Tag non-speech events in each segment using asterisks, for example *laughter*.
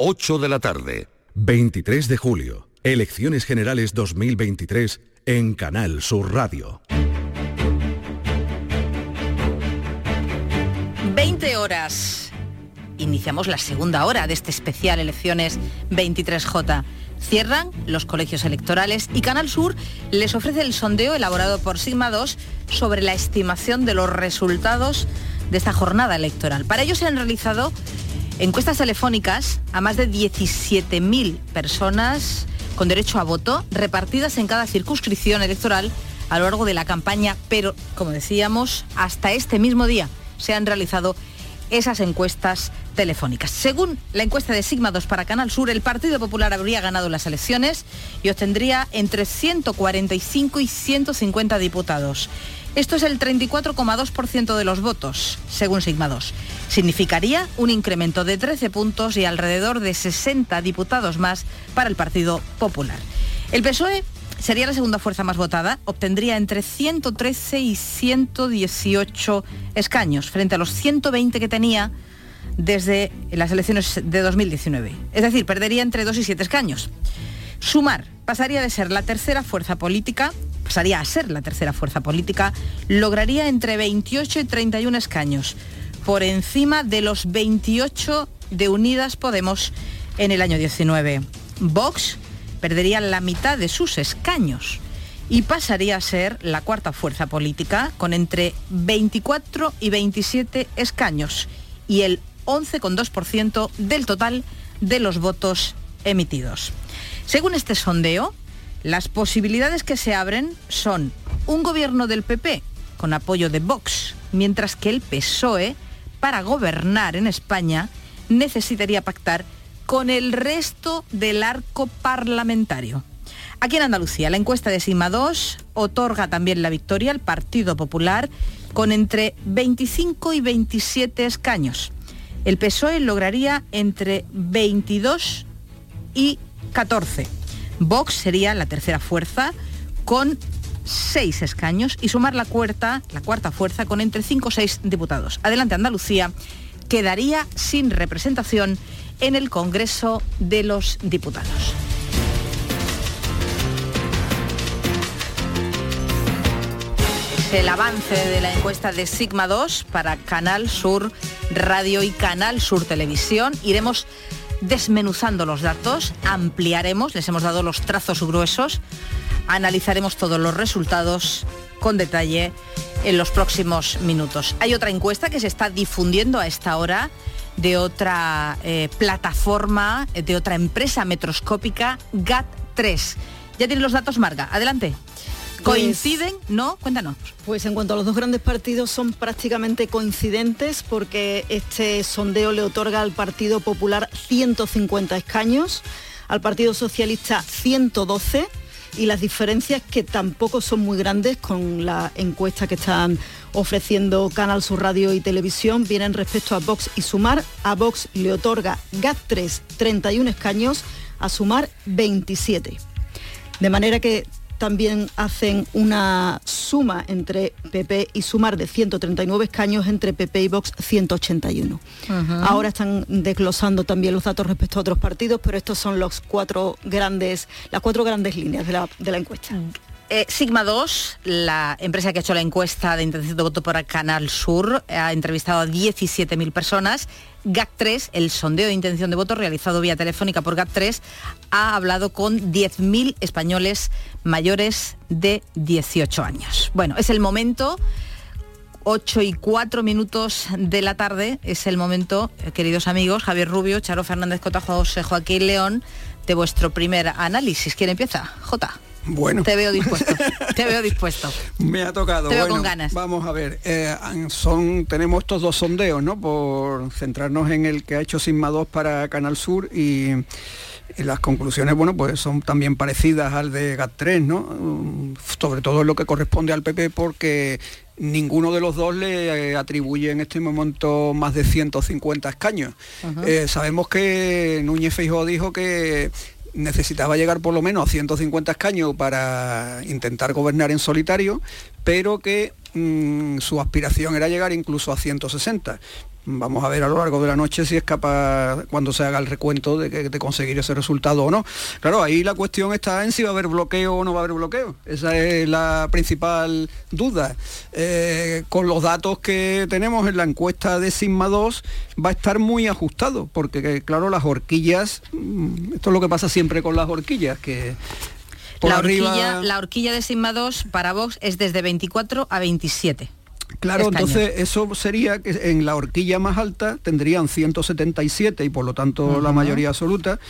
8 de la tarde. 23 de julio, Elecciones Generales 2023 en Canal Sur Radio. 20 horas. Iniciamos la segunda hora de este especial Elecciones 23J. Cierran los colegios electorales y Canal Sur les ofrece el sondeo elaborado por Sigma 2 sobre la estimación de los resultados de esta jornada electoral. Para ello se han realizado encuestas telefónicas a más de 17.000 personas con derecho a voto repartidas en cada circunscripción electoral a lo largo de la campaña, pero como decíamos, hasta este mismo día se han realizado esas encuestas telefónicas. Según la encuesta de Sigma 2 para Canal Sur, el Partido Popular habría ganado las elecciones y obtendría entre 145 y 150 diputados. Esto es el 34,2% de los votos, según Sigma 2. Significaría un incremento de 13 puntos y alrededor de 60 diputados más para el Partido Popular. El PSOE sería la segunda fuerza más votada, obtendría entre 113 y 118 escaños, frente a los 120 que tenía desde las elecciones de 2019. Es decir, perdería entre 2 y 7 escaños. Sumar pasaría de ser la tercera fuerza política, pasaría a ser la tercera fuerza política, lograría entre 28 y 31 escaños, por encima de los 28 de Unidas Podemos en el año 19. Vox perdería la mitad de sus escaños y pasaría a ser la cuarta fuerza política con entre 24 y 27 escaños y el 11,2% del total de los votos emitidos. Según este sondeo, las posibilidades que se abren son un gobierno del PP con apoyo de Vox, mientras que el PSOE, para gobernar en España, necesitaría pactar con el resto del arco parlamentario. Aquí en Andalucía, la encuesta de Sima 2 otorga también la victoria al Partido Popular con entre 25 y 27 escaños. El PSOE lograría entre 22 y 14. Vox sería la tercera fuerza con 6 escaños y sumar la cuarta, la cuarta fuerza con entre 5 o 6 diputados. Adelante Andalucía quedaría sin representación en el Congreso de los Diputados. El avance de la encuesta de Sigma 2 para Canal Sur Radio y Canal Sur Televisión. Iremos desmenuzando los datos, ampliaremos, les hemos dado los trazos gruesos, analizaremos todos los resultados con detalle en los próximos minutos. Hay otra encuesta que se está difundiendo a esta hora de otra eh, plataforma, de otra empresa metroscópica, GAT3. Ya tienen los datos, Marga. Adelante. Pues ¿Coinciden? ¿No? Cuéntanos. Pues en cuanto a los dos grandes partidos son prácticamente coincidentes porque este sondeo le otorga al Partido Popular 150 escaños, al Partido Socialista 112 y las diferencias que tampoco son muy grandes con la encuesta que están ofreciendo Canal Sur Radio y Televisión vienen respecto a Vox y Sumar. A Vox le otorga GAT3 31 escaños, a Sumar 27. De manera que también hacen una suma entre PP y Sumar de 139 escaños, entre PP y Vox 181. Ahora están desglosando también los datos respecto a otros partidos, pero estos son los cuatro grandes, las cuatro grandes líneas de la, de la encuesta. Eh, Sigma 2, la empresa que ha hecho la encuesta de intención de voto por Canal Sur, ha entrevistado a 17.000 personas. GAC3, el sondeo de intención de voto realizado vía telefónica por GAC3, ha hablado con 10.000 españoles mayores de 18 años. Bueno, es el momento 8 y 4 minutos de la tarde es el momento, eh, queridos amigos, Javier Rubio, Charo Fernández Cota, José Joaquín León, de vuestro primer análisis. ¿Quién empieza? J. Bueno. Te veo dispuesto. *laughs* te veo dispuesto. Me ha tocado. Te veo bueno, con ganas. Vamos a ver. eh, son, tenemos estos dos sondeos, ¿no? Por centrarnos en el que ha hecho Sigma 2 para Canal Sur y, las conclusiones, bueno, pues son también parecidas al de GAT3, ¿no? Mm, Sobre todo lo que corresponde al PP porque ninguno de los dos le eh, atribuye en este momento más de 150 escaños. Eh, sabemos que Núñez Feijóo dijo que necesitaba llegar por lo menos a 150 escaños para intentar gobernar en solitario, pero que mm, su aspiración era llegar incluso a 160. Vamos a ver a lo largo de la noche si es capaz, cuando se haga el recuento, de, de conseguir ese resultado o no. Claro, ahí la cuestión está en si va a haber bloqueo o no va a haber bloqueo. Esa es la principal duda. Eh, con los datos que tenemos en la encuesta de Sigma 2 va a estar muy ajustado, porque claro, las horquillas, mm, esto es lo que pasa siempre con las horquillas, que la, horquilla, la horquilla de Sigma 2 para Vox es desde 24 a 27. Claro, entonces eso sería que en la horquilla más alta tendrían 177 y por lo tanto la mayoría absoluta,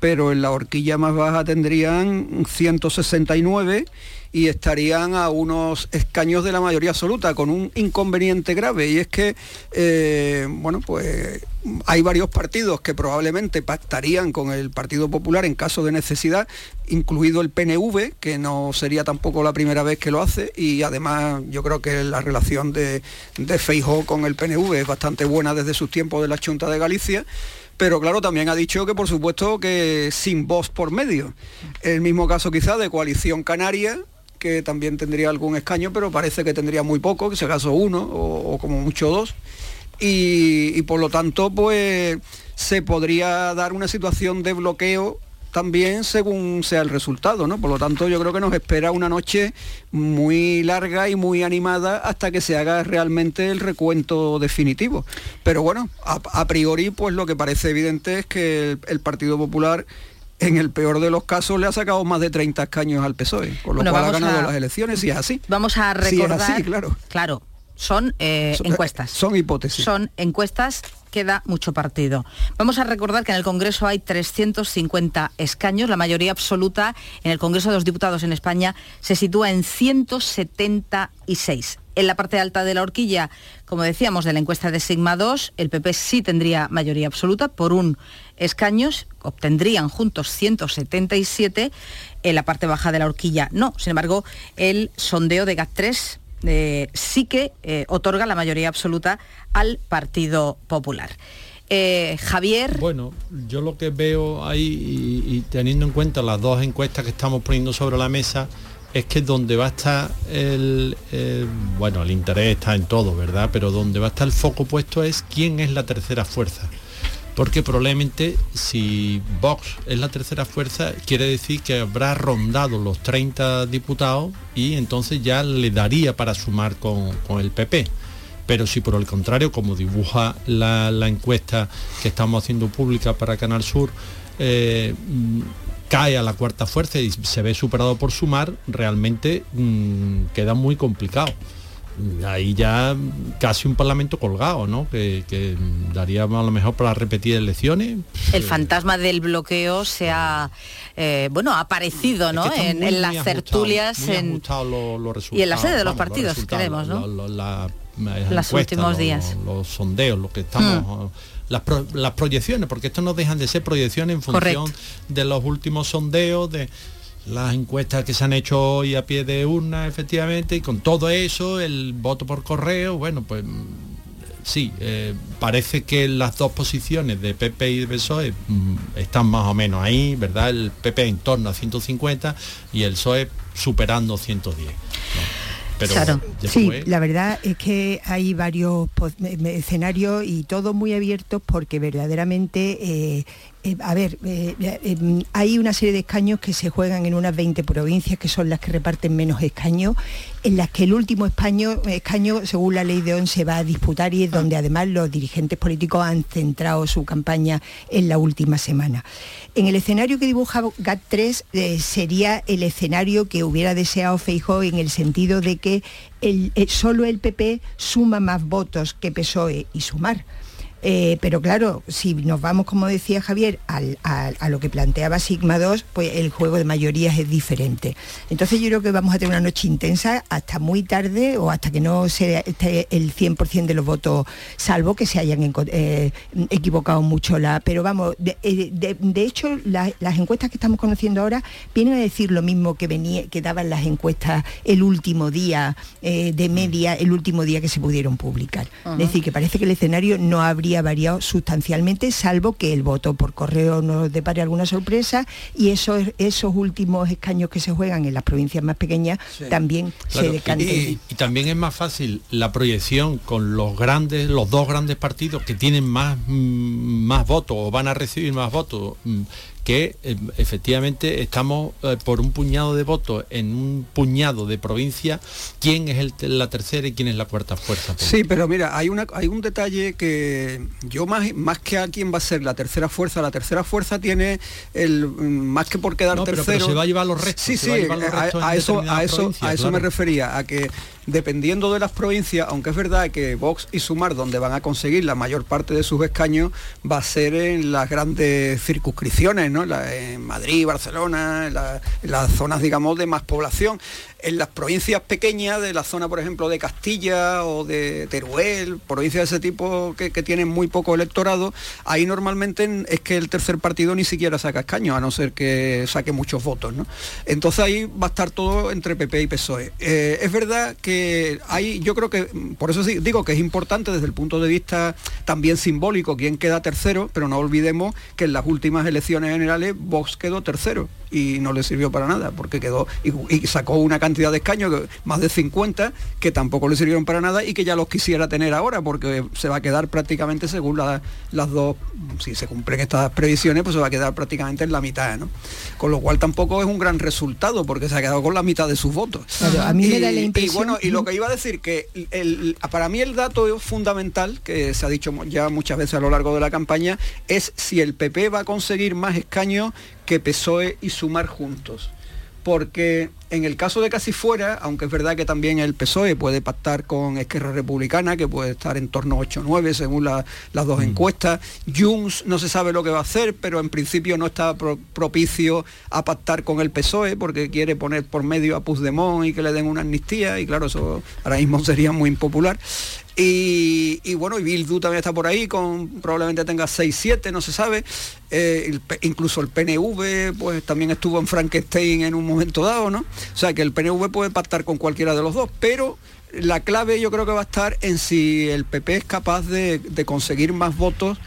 pero en la horquilla más baja tendrían 169 y estarían a unos escaños de la mayoría absoluta, con un inconveniente grave, y es que, eh, bueno, pues hay varios partidos que probablemente pactarían con el Partido Popular en caso de necesidad, incluido el PNV, que no sería tampoco la primera vez que lo hace, y además yo creo que la relación de, de Feijó con el PNV es bastante buena desde sus tiempos de la Junta de Galicia, pero claro, también ha dicho que por supuesto que sin voz por medio. El mismo caso quizá de Coalición Canaria, que también tendría algún escaño, pero parece que tendría muy poco, que se acaso uno o, como mucho dos. Y, por lo tanto, pues se podría dar una situación de bloqueo también según sea el resultado, ¿no? Por lo tanto, yo creo que nos espera una noche muy larga y muy animada hasta que se haga realmente el recuento definitivo. Pero bueno, a, priori, pues lo que parece evidente es que el Partido Popular en el peor de los casos le ha sacado más de 30 escaños al PSOE, con lo cual ha ganado las elecciones y es así. Vamos a recordar, claro. claro, son, eh, encuestas. Son hipótesis. Son encuestas, queda mucho partido. Vamos a recordar que en el Congreso hay 350 escaños, la mayoría absoluta en el Congreso de los Diputados en España se sitúa en 176. En la parte alta de la horquilla, como decíamos, de la encuesta de Sigma 2, el PP sí tendría mayoría absoluta por un escaños, obtendrían juntos 177, en la parte baja de la horquilla no. Sin embargo, el sondeo de GAT3 eh, sí que eh, otorga la mayoría absoluta al Partido Popular. Eh, Javier. Bueno, yo lo que veo ahí, y, teniendo en cuenta las dos encuestas que estamos poniendo sobre la mesa, es que donde va a estar el, bueno, el interés está en todo, ¿verdad? Pero donde va a estar el foco puesto es quién es la tercera fuerza. Porque probablemente si Vox es la tercera fuerza, quiere decir que habrá rondado los 30 diputados y entonces ya le daría para sumar con, el PP. Pero si por el contrario, como dibuja la, encuesta que estamos haciendo pública para Canal Sur, eh, cae a la cuarta fuerza y se ve superado por sumar, realmente mm, queda muy complicado. Ahí ya casi un parlamento colgado, ¿no? Que, daría a lo mejor para repetir elecciones. El fantasma del bloqueo se ha, eh, bueno, ha aparecido, ¿no? en, las tertulias y en la sede de los partidos, queremos, ¿no? los últimos días. Los, sondeos, lo que estamos... Mm las, proyecciones, porque esto no dejan de ser proyecciones en función de los últimos sondeos, de las encuestas que se han hecho hoy a pie de urna, efectivamente, y con todo eso, el voto por correo, bueno, pues sí, eh, parece que las dos posiciones de PP y de PSOE mm, están más o menos ahí, ¿verdad? El PP en torno a 150 y el PSOE superando 110 claro. Sí, la verdad es que hay varios escenarios y todos muy abiertos porque verdaderamente eh, eh, a ver, eh, eh, hay una serie de escaños que se juegan en unas 20 provincias, que son las que reparten menos escaños, en las que el último escaño, según la ley de ON, se va a disputar y es donde además los dirigentes políticos han centrado su campaña en la última semana. En el escenario que dibuja GAT3 sería el escenario que hubiera deseado Feijóo en el sentido de que solo el PP suma más votos que PSOE y Sumar eh, pero claro, si nos vamos, como decía Javier, a lo que planteaba Sigma 2, pues el juego de mayorías es diferente. Entonces yo creo que vamos a tener una noche intensa hasta muy tarde o hasta que no se esté el 100% de los votos, salvo que se hayan eh, equivocado mucho. La, pero vamos, de, eh, hecho las encuestas que estamos conociendo ahora vienen a decir lo mismo que, venía, que daban las encuestas el último día de media, el último día que se pudieron publicar. Es decir, que parece que el escenario no habría habría variado sustancialmente, salvo que el voto por correo nos depare alguna sorpresa y esos, esos últimos escaños que se juegan en las provincias más pequeñas también se decanten. Y, y, también es más fácil la proyección con los grandes, los dos grandes partidos que tienen más, mm, más votos o van a recibir más votos mm, que eh, efectivamente estamos eh, por un puñado de votos en un puñado de provincias, quién es el, la tercera y quién es la cuarta fuerza. Sí, pero mira, hay, una, hay un detalle que yo más, más que a quién va a ser la tercera fuerza, la tercera fuerza tiene el más que por quedar tercero. Pero, se va a llevar los restos. Sí, sí, a, eso, a eso, a eso me refería, a que dependiendo de las provincias, aunque es verdad que Vox y Sumar, donde van a conseguir la mayor parte de sus escaños, va a ser en las grandes circunscripciones, ¿no? en Madrid, Barcelona, en, las zonas, digamos, de más población en las provincias pequeñas de la zona, por ejemplo, de Castilla o de Teruel, provincias de ese tipo que, tienen muy poco electorado, ahí normalmente es que el tercer partido ni siquiera saca escaños, a no ser que saque muchos votos. ¿no? Entonces ahí va a estar todo entre PP y PSOE. Eh, es verdad que hay, yo creo que, por eso digo que es importante desde el punto de vista también simbólico quién queda tercero, pero no olvidemos que en las últimas elecciones generales Vox quedó tercero y no le sirvió para nada, porque quedó y, sacó una cantidad de escaños, más de 50, que tampoco le sirvieron para nada y que ya los quisiera tener ahora, porque se va a quedar prácticamente según las dos, si se cumplen estas previsiones, pues se va a quedar prácticamente en la mitad, ¿no? Con lo cual tampoco es un gran resultado, porque se ha quedado con la mitad de sus votos. a mí y, me da la impresión... Y bueno, y lo que iba a decir, que el, para mí el dato fundamental, que se ha dicho ya muchas veces a lo largo de la campaña, es si el PP va a conseguir más escaños que PSOE y Sumar juntos. Porque en el caso de casi fuera, aunque es verdad que también el PSOE puede pactar con Esquerra Republicana, que puede estar en torno a 8 o 9 según las dos mm. encuestas, Junts no se sabe lo que va a hacer, pero en principio no está propicio a pactar con el PSOE porque quiere poner por medio a Puigdemont y que le den una amnistía, y claro, eso ahora mismo *laughs* sería muy impopular. Y, bueno, y Bildu también está por ahí, con probablemente tenga 6-7, no se sabe. Eh, incluso el PNV pues también estuvo en Frankenstein en un momento dado, ¿no? O sea que el PNV puede pactar con cualquiera de los dos, pero la clave yo creo que va a estar en si el PP es capaz de conseguir más votos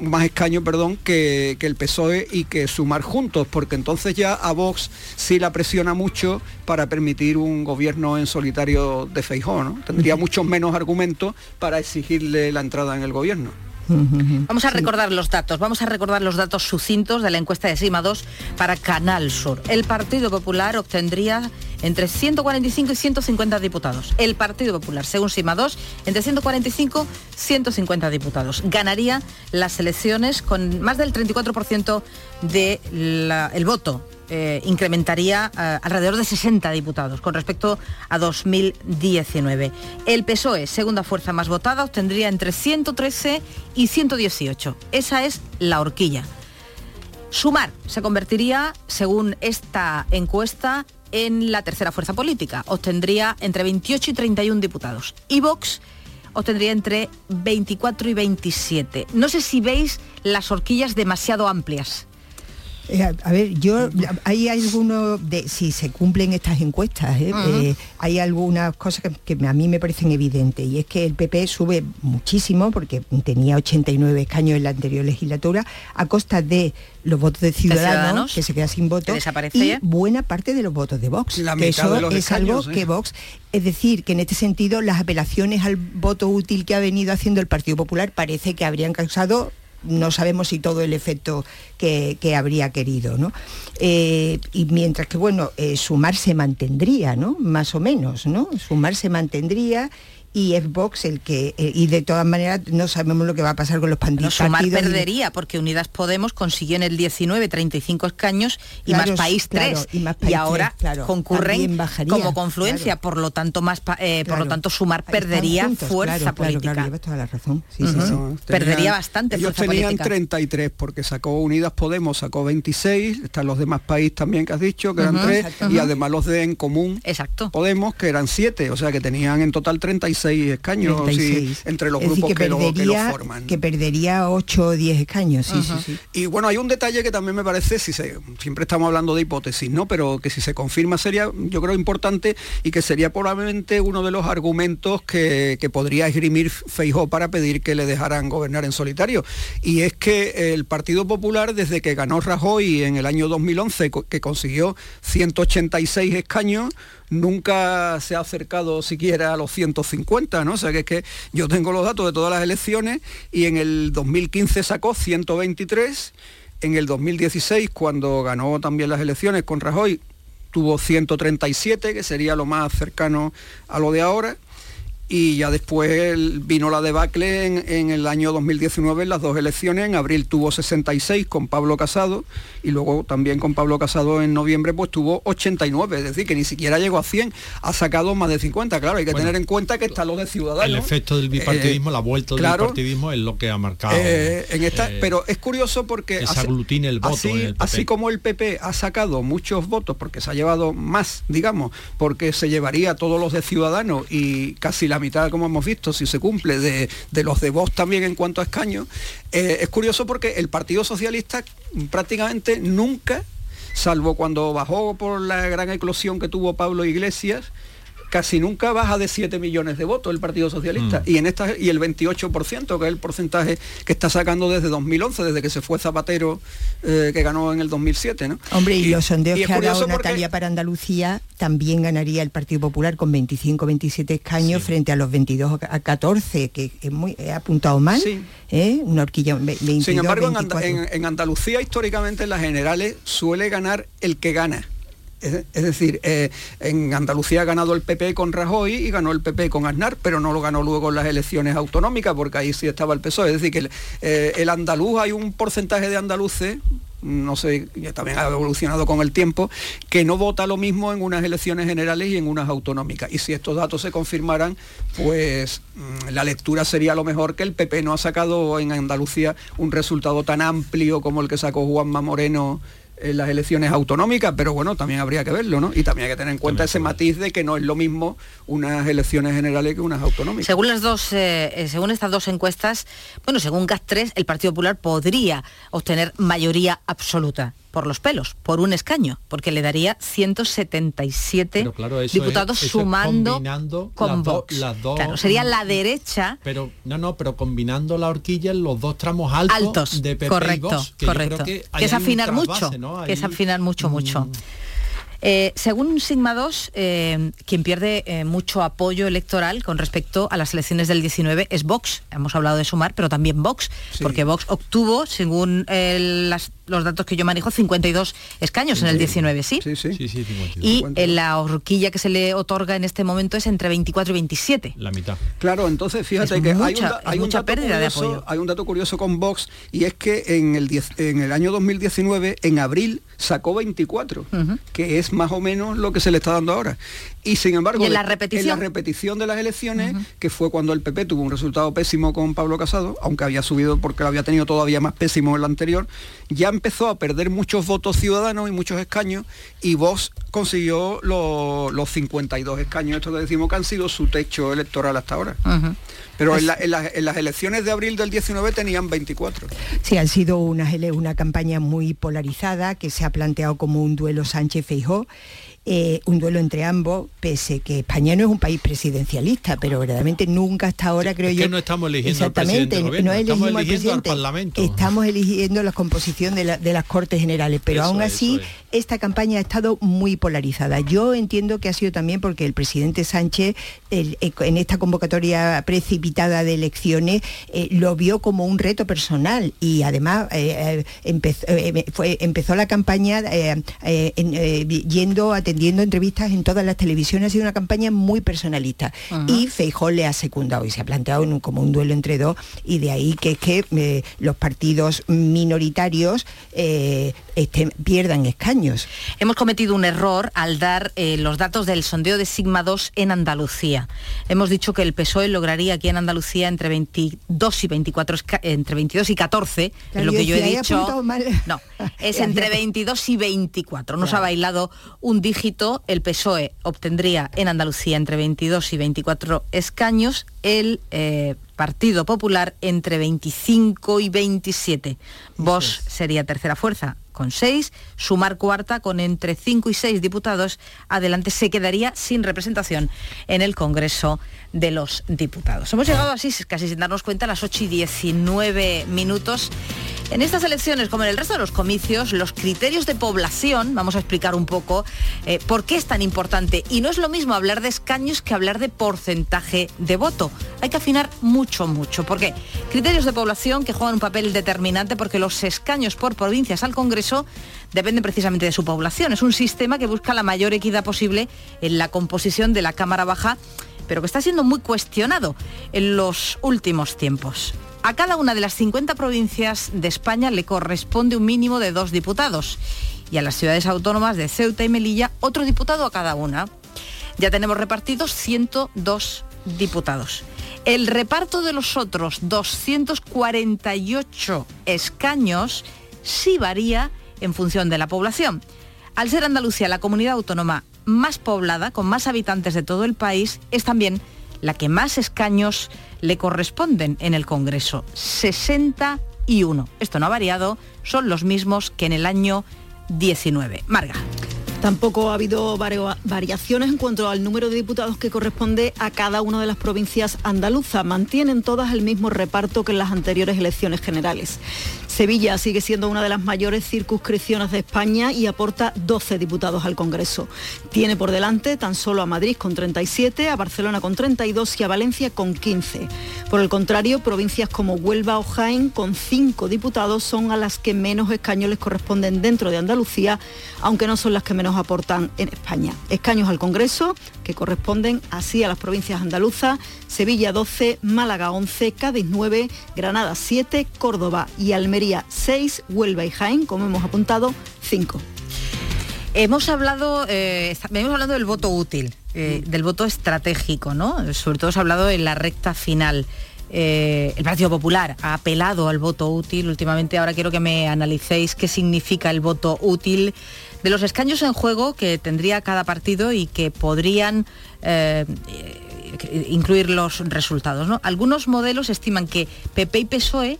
más escaño, perdón, que, el PSOE y que sumar juntos, porque entonces ya a Vox sí la presiona mucho para permitir un gobierno en solitario de Feijó, ¿no? Tendría muchos menos argumentos para exigirle la entrada en el gobierno. Vamos a recordar los datos, vamos a recordar los datos sucintos de la encuesta de Sima 2 para Canal Sur. El Partido Popular obtendría entre 145 y 150 diputados. El Partido Popular, según Sima 2, entre 145 y 150 diputados. Ganaría las elecciones con más del 34% del voto eh, incrementaría eh, alrededor de 60 diputados con respecto a 2019. El PSOE, segunda fuerza más votada, obtendría entre 113 y 118. Esa es la horquilla. Sumar se convertiría, según esta encuesta, en la tercera fuerza política. Obtendría entre 28 y 31 diputados. Y Vox obtendría entre 24 y 27. No sé si veis las horquillas demasiado amplias. Eh, a, ver, yo hay algunos de si se cumplen estas encuestas, ¿eh? Eh, hay algunas cosas que, a mí me parecen evidentes y es que el PP sube muchísimo porque tenía 89 escaños en la anterior legislatura a costa de los votos de ciudadanos, que se queda sin voto y buena parte de los votos de Vox. que eso es algo que Vox, es decir, que en este sentido las apelaciones al voto útil que ha venido haciendo el Partido Popular parece que habrían causado no sabemos si todo el efecto que, habría querido, ¿no? Eh, y mientras que, bueno, eh, sumar se mantendría, ¿no? Más o menos, ¿no? Sumar se mantendría y es Vox el que eh, y de todas maneras no sabemos lo que va a pasar con los partidos. Sumar perdería porque Unidas Podemos consiguió en el 19 35 escaños y más país 3 y, ahora concurren como confluencia, por lo tanto más eh, por lo tanto Sumar perdería fuerza política. toda la razón. perdería bastante ellos tenían 33 porque sacó Unidas Podemos sacó 26, están los demás países también que has dicho que eran 3 y además los de en común Exacto. Podemos que eran 7, o sea que tenían en total 36 36 escaños entre los grupos que, lo, forman. Que perdería 8 o 10 escaños, sí, sí, sí. Y bueno, hay un detalle que también me parece, si se, siempre estamos hablando de hipótesis, ¿no? Pero que si se confirma sería, yo creo, importante y que sería probablemente uno de los argumentos que, podría esgrimir Feijó para pedir que le dejaran gobernar en solitario. Y es que el Partido Popular, desde que ganó Rajoy en el año 2011, que consiguió 186 escaños, nunca se ha acercado siquiera a los 150, ¿no? O sea que es que yo tengo los datos de todas las elecciones y en el 2015 sacó 123, en el 2016 cuando ganó también las elecciones con Rajoy tuvo 137, que sería lo más cercano a lo de ahora y ya después vino la debacle en, el año 2019 en las dos elecciones. En abril tuvo 66 con Pablo Casado y luego también con Pablo Casado en noviembre pues tuvo 89, es decir, que ni siquiera llegó a 100, ha sacado más de 50. Claro, hay que tener en cuenta que está lo de Ciudadanos. El efecto del bipartidismo, eh, la vuelta del bipartidismo es lo que ha marcado. Eh, en esta, eh, pero es curioso porque... Se aglutine el voto. Así, así como el PP ha sacado muchos votos, porque se ha llevado más, digamos, porque se llevaría todos los de Ciudadanos y casi la mitad, como hemos visto, si se cumple, de, los de Vox también en cuanto a escaños, eh, es curioso porque el Partido Socialista prácticamente nunca, salvo cuando bajó por la gran eclosión que tuvo Pablo Iglesias, casi nunca baja de 7 millones de votos el Partido Socialista. Mm. Y, en esta, y el 28%, que es el porcentaje que está sacando desde 2011, desde que se fue Zapatero, eh, que ganó en el 2007. ¿no? Hombre, y, los sondeos que ha dado Natalia para Andalucía, también ganaría el Partido Popular con 25-27 escaños frente a los 22 a 14, que es muy apuntado mal. ¿eh? Una horquilla 22, Sin embargo, en Andalucía históricamente en las generales suele ganar el que gana. Es, decir, eh, en Andalucía ha ganado el PP con Rajoy y ganó el PP con Aznar, pero no lo ganó luego en las elecciones autonómicas, porque ahí sí estaba el PSOE. Es decir, que el, eh, el andaluz, hay un porcentaje de andaluces, no sé, también ha evolucionado con el tiempo, que no vota lo mismo en unas elecciones generales y en unas autonómicas. Y si estos datos se confirmaran, pues mm, la lectura sería lo mejor que el PP no ha sacado en Andalucía un resultado tan amplio como el que sacó Juanma Moreno en las elecciones autonómicas, pero bueno, también habría que verlo, ¿no? Y también hay que tener en cuenta ese matiz de que no es lo mismo unas elecciones generales que unas autonómicas. Según las dos, eh, eh, según estas dos encuestas, bueno, según GAS3, el Partido Popular podría obtener mayoría absoluta por los pelos, por un escaño, porque le daría 177 diputados sumando con Vox. claro, sería la derecha. Pero no, no, pero combinando la horquilla en los dos tramos altos, de PP correcto, correcto. que, es afinar mucho, que es afinar mucho, mucho. Mm. Eh, según Sigma 2, eh, quien pierde eh, mucho apoyo electoral con respecto a las elecciones del 19 es Vox. Hemos hablado de sumar, pero también Vox, porque Vox obtuvo, según las los datos que yo manejo, 52 escaños en el 19, ¿sí? Sí, sí. sí, y en la horquilla que se le otorga en este momento es entre 24 y 27. La mitad. Claro, entonce fíjate que hay, hay mucha pérdida de apoyo. Hay un dato curioso con Vox y es que en el, en el año 2019, en abril, sacó 24, que es más o menos lo que se le está dando ahora. Y sin embargo, en la repetición, en la repetición de las elecciones, que fue cuando el PP tuvo un resultado pésimo con Pablo Casado, aunque había subido porque lo había tenido todavía más pésimo en el anterior, ya empezó a perder muchos votos ciudadanos y muchos escaños y Vox consiguió los 52 escaños, esto que decimos que han sido su techo electoral hasta ahora. Pero en, las elecciones de abril del 19 tenían 24. Sí, ha sido una, una campaña muy polarizada que se ha planteado como un duelo Sánchez-Feijó eh, un duelo entre ambos, pese que España no es un país presidencialista, pero verdaderamente nunca hasta ahora creo yo. Que no estamos eligiendo exactamente, no estamos eligiendo al Parlamento. Estamos eligiendo la composición de, las Cortes Generales, pero aún así esta campaña ha estado muy polarizada. Yo entiendo que ha sido también porque el presidente Sánchez eh, en esta convocatoria precipitada de elecciones eh, lo vio como un reto personal y además empezó, empezó la campaña yendo a viendo entrevistas en todas las televisiones, ha sido una campaña muy personalista. Y Feijó le ha secundado y se ha planteado como un duelo entre dos y de ahí que es que eh, los partidos minoritarios eh, estén, pierdan escaños. Hemos cometido un error al dar eh, los datos del sondeo de Sigma 2 en Andalucía. Hemos dicho que el PSOE lograría aquí en Andalucía entre 22 y 24, entre 22 y 14, es lo que yo he dicho. No, *laughs* es entre 22 y 24. Nos ha bailado un dígito. El PSOE obtendría en Andalucía entre 22 y 24 escaños. El eh, Partido Popular entre 25 y 27. Vos sería tercera fuerza con 6, sumar cuarta con entre 5 y 6 diputados, adelante se quedaría sin representación en el Congreso de los Diputados. Hemos llegado así, casi sin darnos cuenta, a las 8 y 19 minutos. En estas elecciones, como en el resto de los comicios, los criterios de población, vamos a explicar un poco eh, por qué es tan importante. Y no es lo mismo hablar de escaños que hablar de porcentaje de voto. Hay que afinar mucho, mucho. ¿Por qué? Criterios de población que juegan un papel determinante porque los escaños por provincias al Congreso dependen precisamente de su población. Es un sistema que busca la mayor equidad posible en la composición de la Cámara Baja pero que está siendo muy cuestionado en los últimos tiempos. A cada una de las 50 provincias de España le corresponde un mínimo de dos diputados y a las ciudades autónomas de Ceuta y Melilla otro diputado a cada una. Ya tenemos repartidos 102 diputados. El reparto de los otros 248 escaños sí varía en función de la población. Al ser Andalucía la comunidad autónoma más poblada, con más habitantes de todo el país, es también la que más escaños le corresponden en el Congreso, 61. Esto no ha variado, son los mismos que en el año 19. Marga. Tampoco ha habido variaciones en cuanto al número de diputados que corresponde a cada una de las provincias andaluzas. Mantienen todas el mismo reparto que en las anteriores elecciones generales. Sevilla sigue siendo una de las mayores circunscripciones de España y aporta 12 diputados al Congreso. Tiene por delante tan solo a Madrid con 37, a Barcelona con 32 y a Valencia con 15. Por el contrario, provincias como Huelva o Jaén con 5 diputados son a las que menos escaños les corresponden dentro de Andalucía, aunque no son las que menos aportan en España. Escaños al Congreso que corresponden así a las provincias andaluzas, Sevilla 12, Málaga 11, Cádiz 9, Granada 7, Córdoba y Almería 6, Huelva y Jaén, como hemos apuntado, 5. Hemos hablado, eh, hemos hablado del voto útil, eh, del voto estratégico, ¿no? Sobre todo se ha hablado en la recta final. Eh, el Partido Popular ha apelado al voto útil últimamente. Ahora quiero que me analicéis qué significa el voto útil de los escaños en juego que tendría cada partido y que podrían incluir los resultados. ¿no? Algunos modelos estiman que PP y PSOE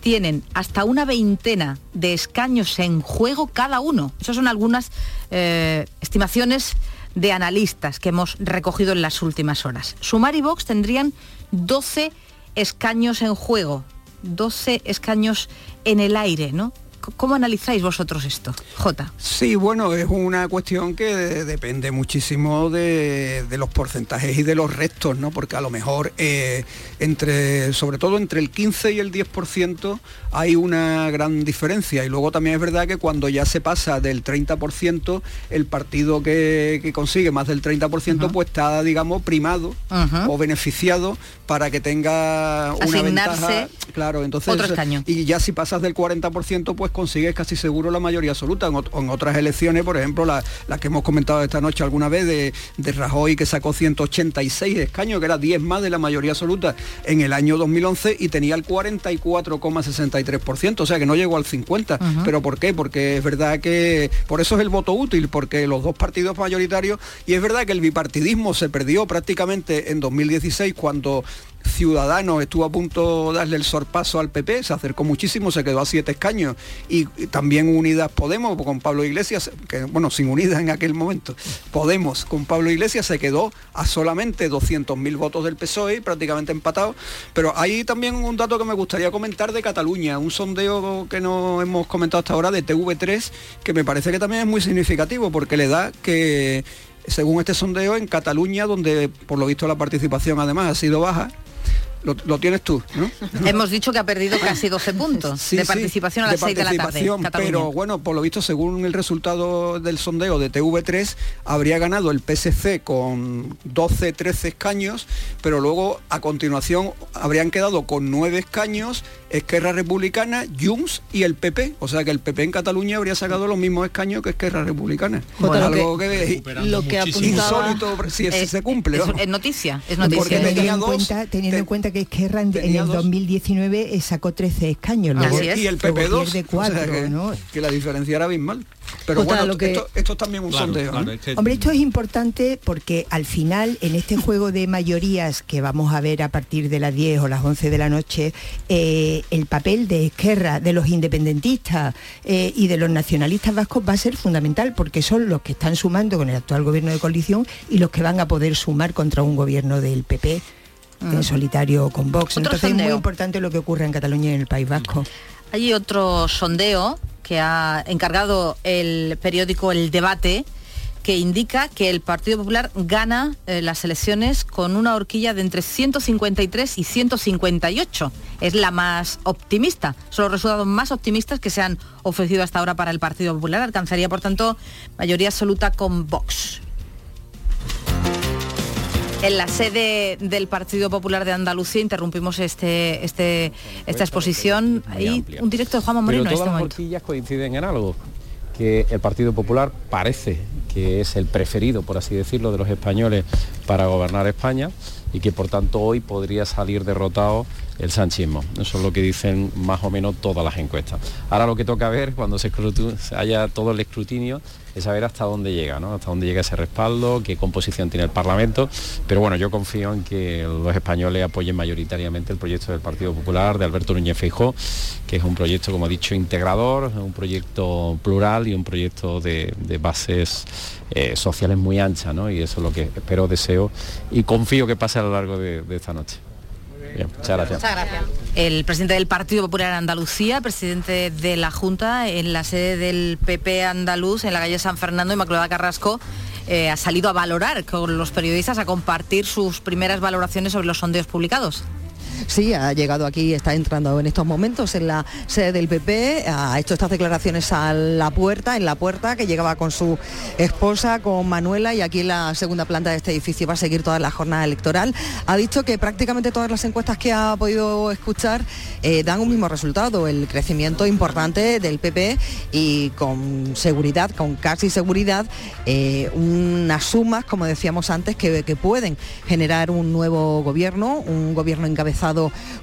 tienen hasta una veintena de escaños en juego cada uno. Esas son algunas eh, estimaciones de analistas que hemos recogido en las últimas horas. Sumar y Vox tendrían 12 escaños en juego, 12 escaños en el aire, ¿no? ¿Cómo analizáis vosotros esto, J? Sí, bueno, es una cuestión que depende muchísimo de, los porcentajes y de los restos, ¿no? Porque a lo mejor eh, entre, sobre todo entre el 15 y el 10% hay una gran diferencia. Y luego también es verdad que cuando ya se pasa del 30%, el partido que, consigue más del 30% pues está, digamos, primado o beneficiado para que tenga una ventaja. Claro, entonces. Otro escaño. Y ya si pasas del 40%, pues consigues casi seguro la mayoría absoluta. En, otras elecciones, por ejemplo, la, que hemos comentado esta noche alguna vez de, de Rajoy, que sacó 186 escaños, que era 10 más de la mayoría absoluta en el año 2011 y tenía el 44,63%, o sea que no llegó al 50%. ¿Pero por qué? Porque es verdad que por eso es el voto útil, porque los dos partidos mayoritarios, y es verdad que el bipartidismo se perdió prácticamente en 2016 cuando Ciudadanos estuvo a punto de darle el sorpaso al PP, se acercó muchísimo, se quedó a siete escaños. Y, también Unidas Podemos con Pablo Iglesias, que bueno, sin Unidas en aquel momento, Podemos con Pablo Iglesias se quedó a solamente 200.000 votos del PSOE, prácticamente empatado. Pero hay también un dato que me gustaría comentar de Cataluña, un sondeo que no hemos comentado hasta ahora de TV3, que me parece que también es muy significativo porque le da que según este sondeo, en Cataluña, donde por lo visto la participación además ha sido baja, lo, tienes tú, ¿no? Hemos dicho que ha perdido casi 12 puntos de participación a las 6 de la tarde. Pero bueno, por lo visto, según el resultado del sondeo de TV3, habría ganado el PSC con 12, 13 escaños, pero luego a continuación habrían quedado con 9 escaños Esquerra Republicana, Junts y el PP. O sea que el PP en Cataluña habría sacado los mismos escaños que Esquerra Republicana. algo que, lo que insólito si se cumple. Es, noticia, es noticia. Porque teniendo, en cuenta, teniendo en cuenta que Esquerra en, el 2019 sacó 13 escaños. y el PP 2. De que, la diferencia era abismal. Pero bueno, lo que... esto, es también un sondeo. Hombre, esto es importante porque al final, en este juego de mayorías que vamos a ver a partir de las 10 o las 11 de la noche, eh, el papel de Esquerra, de los independentistas eh, y de los nacionalistas vascos va a ser fundamental porque son los que están sumando con el actual gobierno de coalición y los que van a poder sumar contra un gobierno del PP en solitario con Vox. Entonces es muy importante lo que ocurre en Cataluña y en el País Vasco. Hay otro sondeo que ha encargado el periódico El Debate, que indica que el Partido Popular gana eh, las elecciones con una horquilla de entre 153 y 158. Es la más optimista. Son los resultados más optimistas que se han ofrecido hasta ahora para el Partido Popular. Alcanzaría, por tanto, mayoría absoluta con Vox. En la sede del Partido Popular de Andalucía interrumpimos este, este, esta exposición. Hay un directo de Juan Moreno. Pero todas este las coinciden en algo que el Partido Popular parece que es el preferido, por así decirlo, de los españoles para gobernar España y que por tanto hoy podría salir derrotado el sanchismo. Eso es lo que dicen más o menos todas las encuestas. Ahora lo que toca ver cuando se haya todo el escrutinio es saber hasta dónde llega, ¿no? hasta dónde llega ese respaldo, qué composición tiene el Parlamento. Pero bueno, yo confío en que los españoles apoyen mayoritariamente el proyecto del Partido Popular, de Alberto Núñez Feijó, que es un proyecto, como he dicho, integrador, un proyecto plural y un proyecto de, bases eh, sociales muy anchas, ¿no? Y eso es lo que espero, deseo y confío que pase a lo largo de esta noche muchas gracias. El presidente del Partido Popular Andalucía, presidente de la Junta, en la sede del PP andaluz, en la calle San Fernando, Inmaculada Carrasco, eh, ha salido a valorar con los periodistas, a compartir sus primeras valoraciones sobre los sondeos publicados. Sí, ha llegado aquí, está entrando en estos momentos en la sede del PP, ha hecho estas declaraciones a la puerta, en la puerta, que llegaba con su esposa, con Manuela, y aquí en la segunda planta de este edificio va a seguir toda la jornada electoral. Ha dicho que prácticamente todas las encuestas que ha podido escuchar eh, dan un mismo resultado, el crecimiento importante del PP y con seguridad, con casi seguridad, eh, unas sumas, como decíamos antes, que, que pueden generar un nuevo gobierno, un gobierno encabezado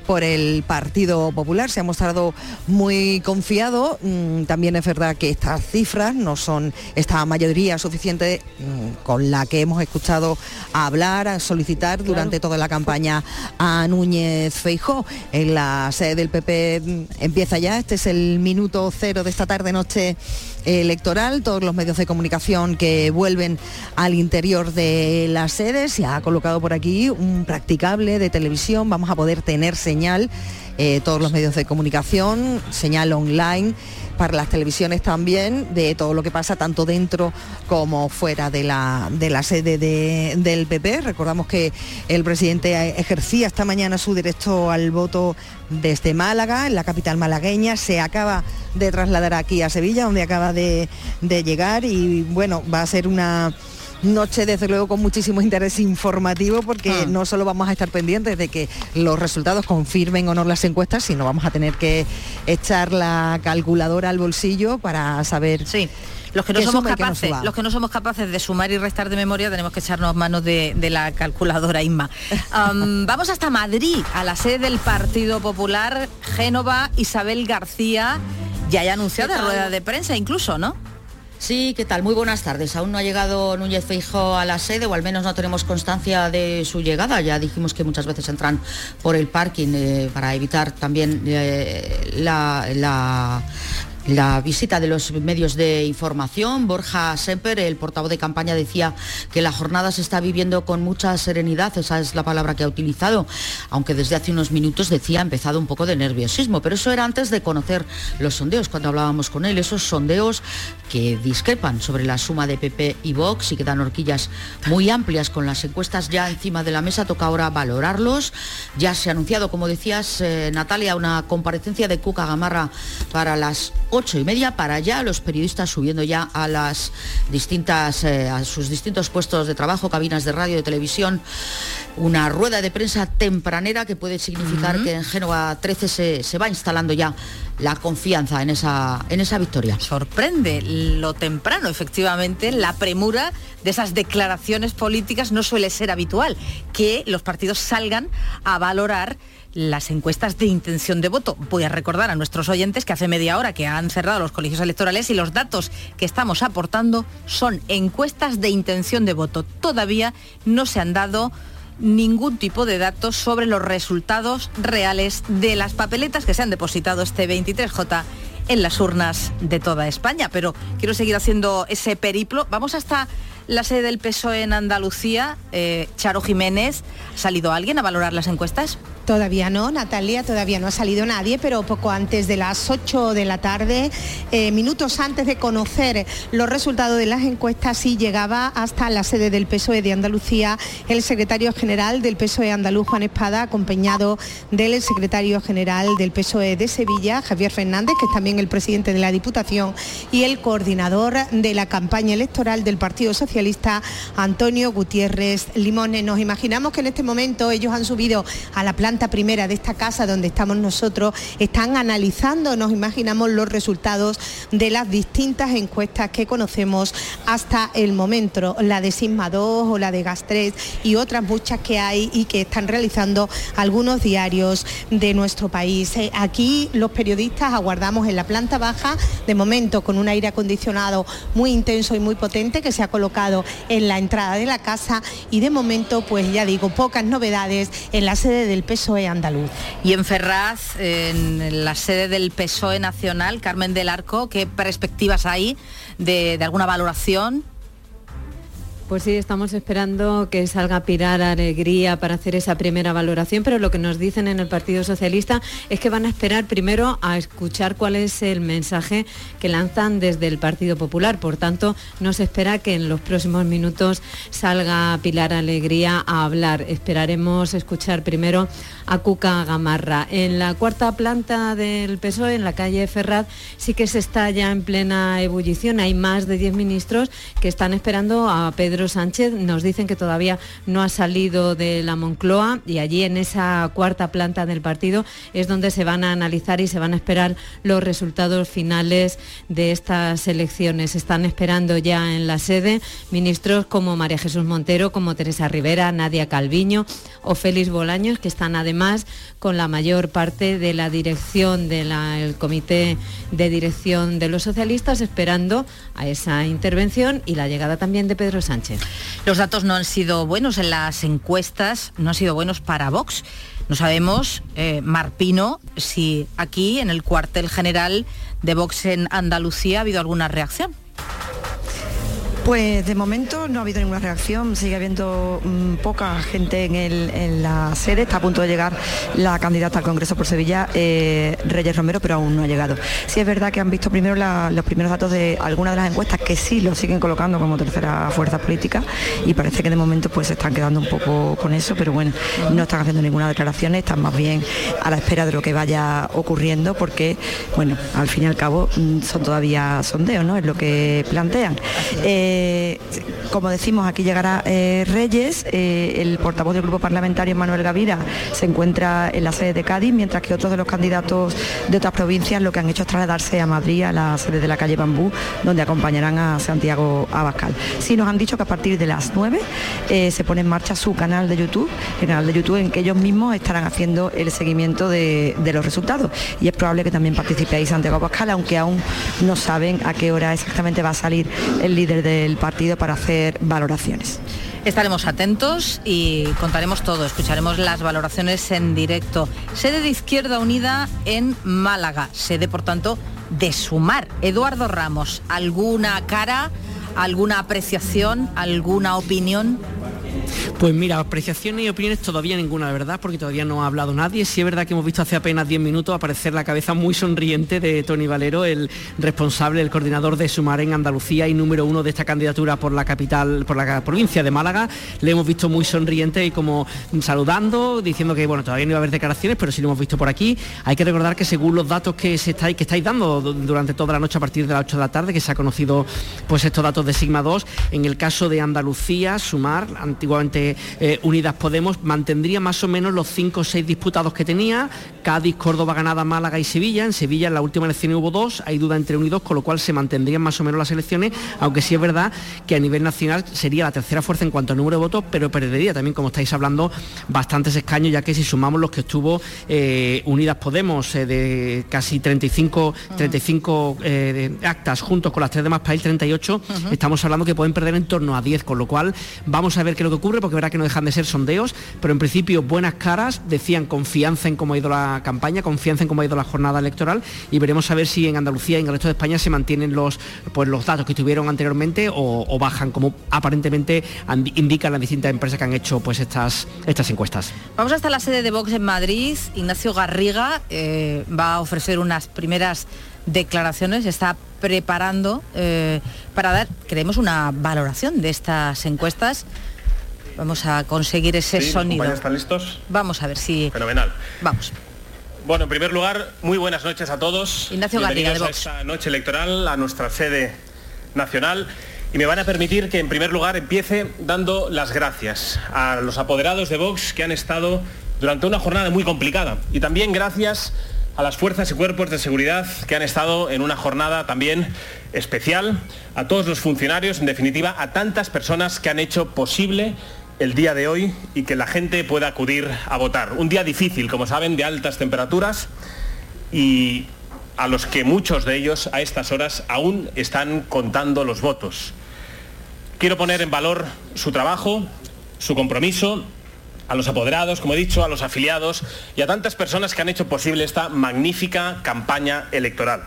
por el Partido Popular. Se ha mostrado muy confiado. Mm, también es verdad que estas cifras no son esta mayoría suficiente mm, con la que hemos escuchado hablar, a solicitar durante toda la campaña a Núñez Feijó. En la sede del PP mm, empieza ya, este es el minuto cero de esta tarde noche electoral, todos los medios de comunicación que vuelven al interior de las sedes. Se ha colocado por aquí un practicable de televisión, vamos a poder tener señal, eh, todos los medios de comunicación, señal online para las televisiones también de todo lo que pasa tanto dentro como fuera de la, de la sede del PP. Recordamos que el presidente ejercía esta mañana su derecho al voto desde Málaga, en la capital malagueña, se acaba de trasladar aquí a Sevilla, donde acaba de, de llegar y bueno, va a ser una noche desde luego con muchísimo interés informativo porque ah. no solo vamos a estar pendientes de que los resultados confirmen o no las encuestas, sino vamos a tener que echar la calculadora al bolsillo para saber sí. Los que no somos capaces los que no somos capaces de sumar y restar de memoria tenemos que echarnos manos de, la calculadora Inma. *laughs* Vamos hasta Madrid a la sede del Partido Popular Génova Isabel García ya haya anunciado la rueda de prensa incluso no Sí, ¿qué tal? Muy buenas tardes. Aún no ha llegado Núñez Feijo a la sede, o al menos no tenemos constancia de su llegada. Ya dijimos que muchas veces entran por el parking eh, para evitar también eh, la la visita de los medios de información. Borja Semper, el portavoz de campaña, decía que la jornada se está viviendo con mucha serenidad, esa es la palabra que ha utilizado, aunque desde hace unos minutos decía ha empezado un poco de nerviosismo, pero eso era antes de conocer los sondeos, cuando hablábamos con él, esos sondeos que discrepan sobre la suma de PP y Vox y que dan horquillas muy amplias con las encuestas ya encima de la mesa, toca ahora valorarlos. Ya se ha anunciado, como decías, eh, Natalia, una comparecencia de Cuca Gamarra para las ocho y media para allá, los periodistas subiendo ya a las distintas, eh, a sus distintos puestos de trabajo, cabinas de radio, de televisión, una rueda de prensa tempranera que puede significar que en Génova 13 se, se va instalando ya la confianza en esa, en esa victoria. Sorprende lo temprano, efectivamente, la premura de esas declaraciones políticas no suele ser habitual, que los partidos salgan a valorar las encuestas de intención de voto. Voy a recordar a nuestros oyentes que hace media hora que han cerrado los colegios electorales y los datos que estamos aportando son encuestas de intención de voto. Todavía no se han dado ningún tipo de datos sobre los resultados reales de las papeletas que se han depositado este 23J en las urnas de toda España. Pero quiero seguir haciendo ese periplo. Vamos hasta la sede del PSOE en Andalucía. Eh, Charo Jiménez, ¿ha salido alguien a valorar las encuestas? Todavía no, Natalia, todavía no ha salido nadie, pero poco antes de las 8 de la tarde, eh, minutos antes de conocer los resultados de las encuestas, sí llegaba hasta la sede del PSOE de Andalucía el secretario general del PSOE andaluz, Juan Espada, acompañado del secretario general del PSOE de Sevilla, Javier Fernández, que es también el presidente de la Diputación, y el coordinador de la campaña electoral del Partido Socialista, Antonio Gutiérrez Limones. Nos imaginamos que en este momento ellos han subido a la planta primera de esta casa donde estamos nosotros están analizando, nos imaginamos, los resultados de las distintas encuestas que conocemos hasta el momento, la de Sigma 2 o la de Gas 3 y otras muchas que hay y que están realizando algunos diarios de nuestro país. Eh, aquí los periodistas aguardamos en la planta baja, de momento con un aire acondicionado muy intenso y muy potente que se ha colocado en la entrada de la casa y de momento, pues ya digo, pocas novedades en la sede del PSOE andaluz. Y en Ferraz, en la sede del PSOE nacional, Carmen del Arco, ¿qué perspectivas hay de alguna valoración? Pues sí, estamos esperando que salga Pilar Alegría para hacer esa primera valoración, pero lo que nos dicen en el Partido Socialista es que van a esperar primero a escuchar cuál es el mensaje que lanzan desde el Partido Popular. Por tanto, no se espera que en los próximos minutos salga Pilar Alegría a hablar. Esperaremos escuchar primero a Cuca Gamarra. En la cuarta planta del PSOE, en la calle Ferraz, sí que se está ya en plena ebullición. Hay más de 10 ministros que están esperando a Pedro Pedro Sánchez. Nos dicen que todavía no ha salido de la Moncloa y allí en esa cuarta planta del partido es donde se van a analizar y se van a esperar los resultados finales de estas elecciones. Están esperando ya en la sede ministros como María Jesús Montero, como Teresa Rivera, Nadia Calviño o Félix Bolaños, que están además con la mayor parte de la dirección del comité de dirección de los socialistas esperando a esa intervención y la llegada también de Pedro Sánchez. Los datos no han sido buenos en las encuestas, no han sido buenos para Vox. No sabemos, eh, Marpino, si aquí en el cuartel general de Vox en Andalucía ha habido alguna reacción. Pues de momento no ha habido ninguna reacción, sigue habiendo mm, poca gente en, la sede, está a punto de llegar la candidata al Congreso por Sevilla, eh, Reyes Romero, pero aún no ha llegado. Sí es verdad que han visto primero los primeros datos de algunas de las encuestas que sí lo siguen colocando como tercera fuerza política y parece que de momento pues se están quedando un poco con eso, pero bueno, no están haciendo ninguna declaración, están más bien a la espera de lo que vaya ocurriendo porque, bueno, al fin y al cabo mm, son todavía sondeos, ¿no? Es lo que plantean. Eh, como decimos, aquí llegará eh, Reyes, eh, el portavoz del grupo parlamentario Manuel Gavira se encuentra en la sede de Cádiz, mientras que otros de los candidatos de otras provincias lo que han hecho es trasladarse a Madrid, a la sede de la calle Bambú, donde acompañarán a Santiago Abascal. Sí nos han dicho que a partir de las 9 se pone en marcha su canal de YouTube, canal de YouTube en que ellos mismos estarán haciendo el seguimiento de, de los resultados. Y es probable que también participe ahí Santiago Abascal, aunque aún no saben a qué hora exactamente va a salir el líder de el partido para hacer valoraciones. Estaremos atentos y contaremos todo, escucharemos las valoraciones en directo. Sede de Izquierda Unida en Málaga, sede por tanto de Sumar. Eduardo Ramos, ¿alguna cara, alguna apreciación, alguna opinión? Pues mira, apreciaciones y opiniones todavía ninguna, verdad, porque todavía no ha hablado nadie. Sí es verdad que hemos visto hace apenas 10 minutos aparecer la cabeza muy sonriente de Tony Valero, el responsable, el coordinador de Sumar en Andalucía y número uno de esta candidatura por la capital, por la provincia de Málaga. Le hemos visto muy sonriente y como saludando, diciendo que bueno, todavía no iba a haber declaraciones, pero sí lo hemos visto por aquí. Hay que recordar que según los datos que se estáis, que estáis dando durante toda la noche a partir de las 8 de la tarde, que se ha conocido pues estos datos de Sigma 2, en el caso de Andalucía, Sumar, antiguamente eh, Unidas Podemos, mantendría más o menos los 5 o 6 disputados que tenía, Cádiz, Córdoba, Ganada, Málaga y Sevilla. En Sevilla en la última elección hubo dos, hay duda entre unidos, con lo cual se mantendrían más o menos las elecciones, aunque sí es verdad que a nivel nacional sería la tercera fuerza en cuanto a número de votos, pero perdería. También, como estáis hablando, bastantes escaños, ya que si sumamos los que estuvo eh, Unidas Podemos eh, de casi 35, 35 actas juntos con las tres demás países, 38, estamos hablando que pueden perder en torno a 10, con lo cual vamos a ver qué es lo que ocurre, porque verá que no dejan de ser sondeos, pero en principio buenas caras, decían confianza en cómo ha ido la campaña, confianza en cómo ha ido la jornada electoral y veremos a ver si en Andalucía y en el resto de España se mantienen los, pues, los datos que tuvieron anteriormente o, bajan, como aparentemente indican las distintas empresas que han hecho pues, estas, estas encuestas. Vamos hasta la sede de Vox en Madrid. Ignacio Garriga eh, va a ofrecer unas primeras declaraciones, está preparando eh, para dar, creemos, una valoración de estas encuestas. Vamos a conseguir ese sonido. ¿Están listos? Vamos a ver si... Fenomenal. Vamos. Bueno, en primer lugar, muy buenas noches a todos. Ignacio Garriga, de Vox. a esta noche electoral, a nuestra sede nacional. Y me van a permitir que en primer lugar empiece dando las gracias a los apoderados de Vox que han estado durante una jornada muy complicada. Y también gracias a las fuerzas y cuerpos de seguridad que han estado en una jornada también especial, a todos los funcionarios, en definitiva, a tantas personas que han hecho posible el día de hoy y que la gente pueda acudir a votar. Un día difícil, como saben, de altas temperaturas y a los que muchos de ellos a estas horas aún están contando los votos. Quiero poner en valor su trabajo, su compromiso a los apoderados, como he dicho, a los afiliados y a tantas personas que han hecho posible esta magnífica campaña electoral.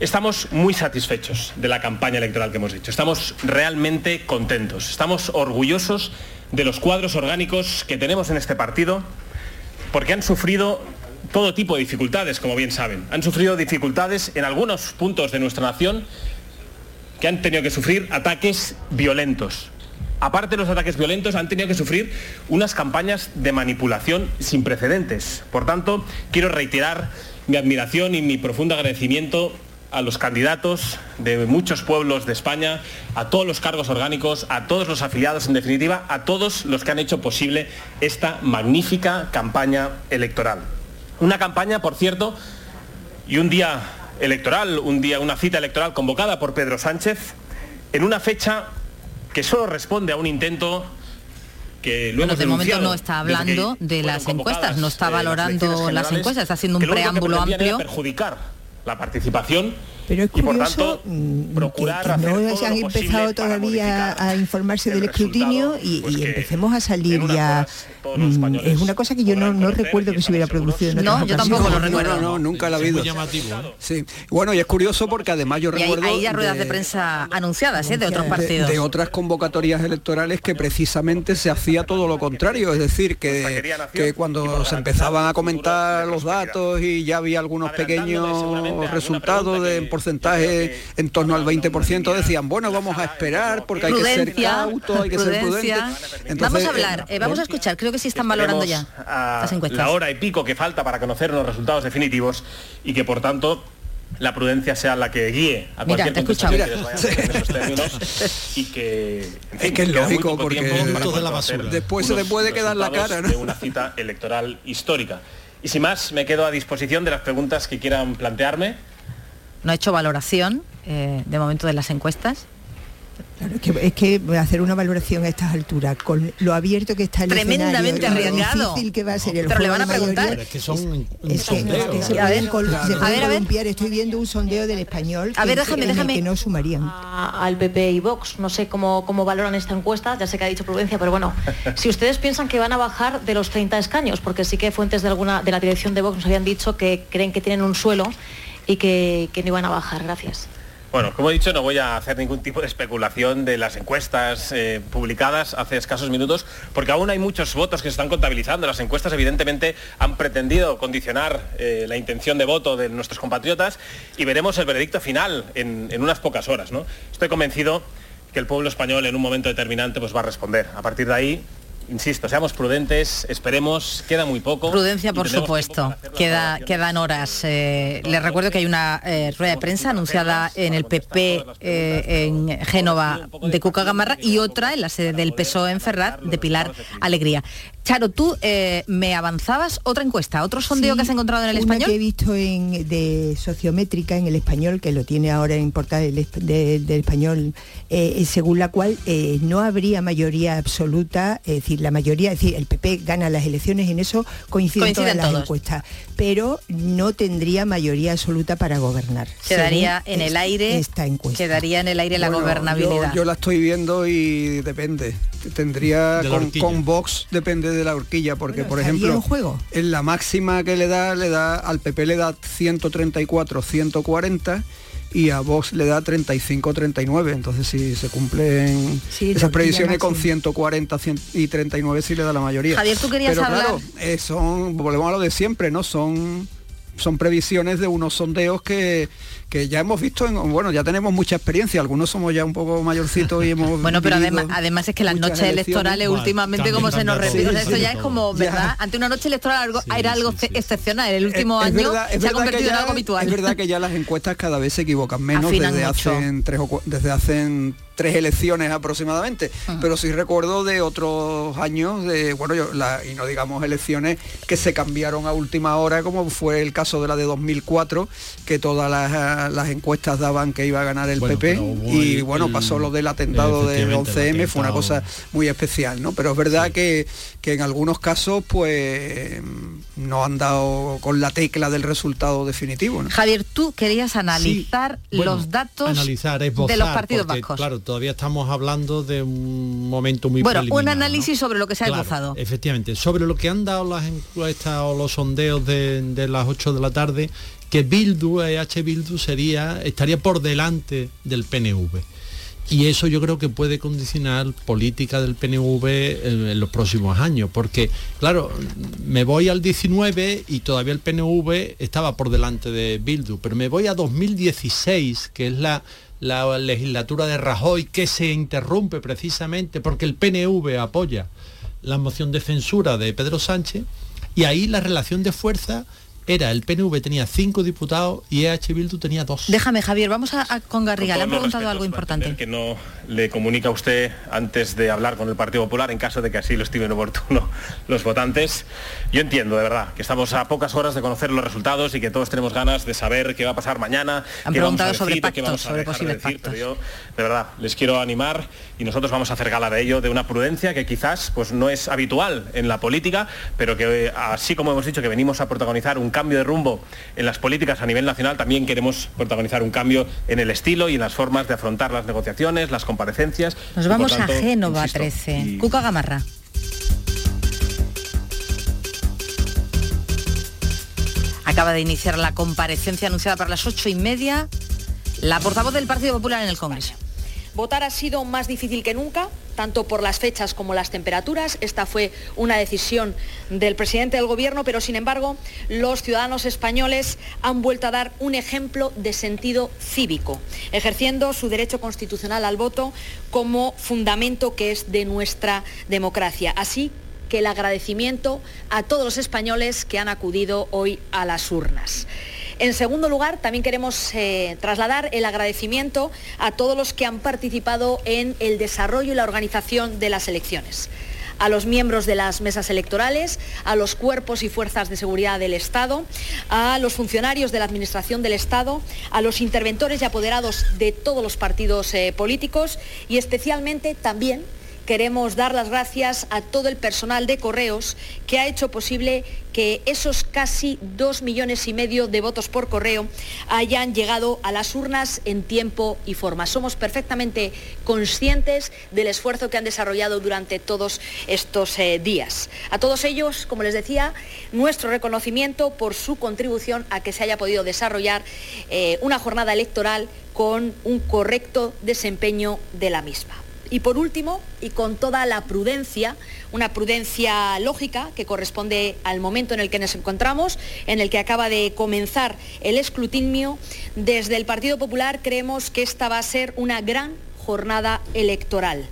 Estamos muy satisfechos de la campaña electoral que hemos hecho. Estamos realmente contentos. Estamos orgullosos de los cuadros orgánicos que tenemos en este partido porque han sufrido todo tipo de dificultades, como bien saben. Han sufrido dificultades en algunos puntos de nuestra nación que han tenido que sufrir ataques violentos, aparte de los ataques violentos, han tenido que sufrir unas campañas de manipulación sin precedentes. Por tanto, quiero reiterar mi admiración y mi profundo agradecimiento a los candidatos de muchos pueblos de España, a todos los cargos orgánicos, a todos los afiliados, en definitiva, a todos los que han hecho posible esta magnífica campaña electoral. Una campaña, por cierto, y un día electoral, un día, una cita electoral convocada por Pedro Sánchez, en una fecha que solo responde a un intento que luego bueno, de momento no está hablando de las encuestas, no está valorando las encuestas, está haciendo un preámbulo amplio. perjudicar la participación pero es curioso mm, que, no se han empezado todavía a informarse del escrutinio y, pues empecemos a salir ya. Mm, es una cosa que yo no, recuerdo que se hubiera producido. no, yo tampoco lo recuerdo. No, nunca la ha habido. Sí. Bueno, y es curioso porque además yo recuerdo... Hay, hay ruedas de, prensa anunciadas ¿eh? de otros partidos. De, otras convocatorias electorales que precisamente se hacía todo lo contrario. Es decir, que, que cuando se empezaban a comentar los datos y ya había algunos pequeños resultados de porcentaje en torno al 20%, decían, bueno, vamos a esperar porque hay que ser cauto, hay que ser prudente. vamos a hablar, eh, vamos a escuchar, creo que sí están valorando ya las encuestas. La hora y pico que falta para conocer los resultados definitivos y que por tanto la prudencia sea la que guíe a cualquier Mira, te *laughs* que en esos términos y que es que es lógico porque de la basura. después se le puede quedar la cara ¿no? de una cita electoral histórica y sin más me quedo a disposición de las preguntas que quieran plantearme no ha hecho valoración eh, de momento de las encuestas. Claro, es, que, es que hacer una valoración a estas alturas, con lo abierto que está el Tremendamente arriesgado. difícil que va a ser el Pero le van a preguntar. es que son es que, se a ver, a ver, a ver. Estoy viendo un sondeo del español a ver, déjame, déjame. que no sumarían. al PP y Vox, no sé cómo, cómo valoran esta encuesta, ya sé que ha dicho Prudencia, pero bueno, *laughs* si ustedes piensan que van a bajar de los 30 escaños, porque sí que fuentes de alguna de la dirección de Vox nos habían dicho que creen que tienen un suelo y que, no iban a bajar. Gracias. Bueno, como he dicho, no voy a hacer ningún tipo de especulación de las encuestas eh, publicadas hace escasos minutos, porque aún hay muchos votos que se están contabilizando. Las encuestas evidentemente han pretendido condicionar eh, la intención de voto de nuestros compatriotas y veremos el veredicto final en, unas pocas horas. Estoy convencido que el pueblo español en un momento determinante pues, va a responder. A partir de ahí insisto, seamos prudentes, esperemos, queda muy poco. Prudencia, por supuesto, queda, quedan horas. Eh, les recuerdo que hay una eh, rueda de prensa anunciada en el PP eh, en Génova de Cuca Gamarra y otra en la sede del PSOE en Ferrat de Pilar Alegría. Charo, tú me avanzabas otra encuesta, otro sondeo que has encontrado en el español. que he visto en, de sociométrica en el español, que lo tiene ahora en portal del, español, según la cual no habría mayoría absoluta, es decir, la mayoría, es decir, el PP gana las elecciones, en eso coinciden, todas las encuestas, pero no tendría mayoría absoluta para gobernar. Quedaría en el aire esta encuesta. Quedaría en el aire la gobernabilidad. Yo, la estoy viendo y depende. Tendría con, Vox depende de la horquilla, porque por ejemplo, en, juego? en la máxima que le da, le da al PP le da 134, 140 y a Vox le da 35-39. Entonces si se cumplen esas previsiones con 140 y 39 sí le da la mayoría. Javier, tú querías Pero hablar... claro, eh, son, volvemos a lo de siempre, ¿no? Son son previsiones de unos sondeos que, que ya hemos visto, en, bueno, ya tenemos mucha experiencia, algunos somos ya un poco mayorcitos y hemos... *laughs* Bueno, pero además, además es que las noches electorales últimamente como se nos repite, esto ya es como, ¿verdad? Ante una noche electoral era algo excepcional, el último año se ha convertido en algo habitual. Es verdad que ya las encuestas cada vez se equivocan menos desde hace, tres o, desde hace tres elecciones aproximadamente, pero sí recuerdo de otros años, de bueno, yo, y no digamos elecciones que se cambiaron a última hora, como fue el caso de la de 2004, que todas las, encuestas daban que iba a ganar el PP, y bueno, pasó lo del atentado del 11M, fue una cosa muy especial, ¿no? Pero es verdad que, que en algunos casos, pues no han dado con la tecla del resultado definitivo. Javier, tú querías analizar los datos analizar, de los partidos vascos. Claro, todavía estamos hablando de un momento muy Bueno, un análisis sobre lo que se ha claro, Efectivamente, sobre lo que han dado las encuestas o los sondeos de, las 8 de la tarde, que Bildu, EH Bildu sería, estaría por delante del PNV. Y eso yo creo que puede condicionar política del PNV en, los próximos años, porque claro, me voy al 19 y todavía el PNV estaba por delante de Bildu, pero me voy a 2016, que es la, la legislatura de Rajoy que se interrumpe precisamente porque el PNV apoya la moción de censura de Pedro Sánchez y ahí la relación de fuerza era el PNV tenía cinco diputados y EH Bildu tenía dos. Déjame, Javier, vamos a, con Garriga. Le han preguntado algo importante. Que no le comunica a usted antes de hablar con el Partido Popular, en caso de que así lo estimen oportuno *laughs* los votantes. Yo entiendo, de verdad, que estamos a pocas horas de conocer los resultados y que todos tenemos ganas de saber qué va a pasar mañana. Han preguntado sobre pactos, sobre posibles pactos. Pero yo, de verdad, les quiero animar y nosotros vamos a hacer gala de ello, de una prudencia que quizás pues, no es habitual en la política, pero que así como hemos dicho que venimos a protagonizar un cambio de rumbo en las políticas a nivel nacional, también queremos protagonizar un cambio en el estilo y en las formas de afrontar las negociaciones, las comparecencias. Nos vamos a Génova 13. Cuca Gamarra. Acaba de iniciar la comparecencia anunciada para las ocho y media la portavoz del Partido Popular en el Congreso. Votar ha sido más difícil que nunca, tanto por las fechas como las temperaturas. Esta fue una decisión del presidente del Gobierno, pero sin embargo los ciudadanos españoles han vuelto a dar un ejemplo de sentido cívico, ejerciendo su derecho constitucional al voto como fundamento que es de nuestra democracia. Así que el agradecimiento a todos los españoles que han acudido hoy a las urnas. En segundo lugar, también queremos eh, trasladar el agradecimiento a todos los que han participado en el desarrollo y la organización de las elecciones. A los miembros de las mesas electorales, a los cuerpos y fuerzas de seguridad del Estado, a los funcionarios de la Administración del Estado, a los interventores y apoderados de todos los partidos eh, políticos y especialmente también queremos dar las gracias a todo el personal de correos que ha hecho posible que esos casi dos millones y medio de votos por correo hayan llegado a las urnas en tiempo y forma. Somos perfectamente conscientes del esfuerzo que han desarrollado durante todos estos eh, días. A todos ellos, como les decía, nuestro reconocimiento por su contribución a que se haya podido desarrollar eh, una jornada electoral con un correcto desempeño de la misma. Y por último, y con toda la prudencia, una prudencia lógica que corresponde al momento en el que nos encontramos, en el que acaba de comenzar el escrutinio, desde el Partido Popular creemos que esta va a ser una gran jornada electoral.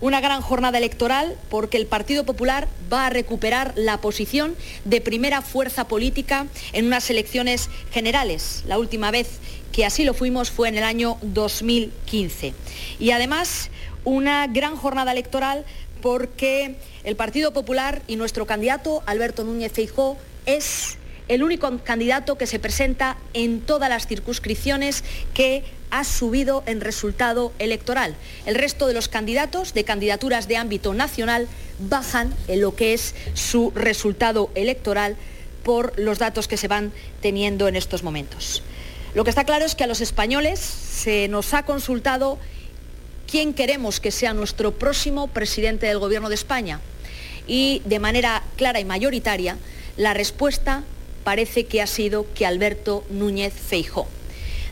Una gran jornada electoral porque el Partido Popular va a recuperar la posición de primera fuerza política en unas elecciones generales. La última vez que así lo fuimos fue en el año 2015. Y además una gran jornada electoral porque el Partido Popular y nuestro candidato Alberto Núñez Feijó es el único candidato que se presenta en todas las circunscripciones que ha subido en resultado electoral. El resto de los candidatos de candidaturas de ámbito nacional bajan en lo que es su resultado electoral por los datos que se van teniendo en estos momentos. Lo que está claro es que a los españoles se nos ha consultado quién queremos que sea nuestro próximo presidente del Gobierno de España. Y de manera clara y mayoritaria, la respuesta parece que ha sido que Alberto Núñez Feijó.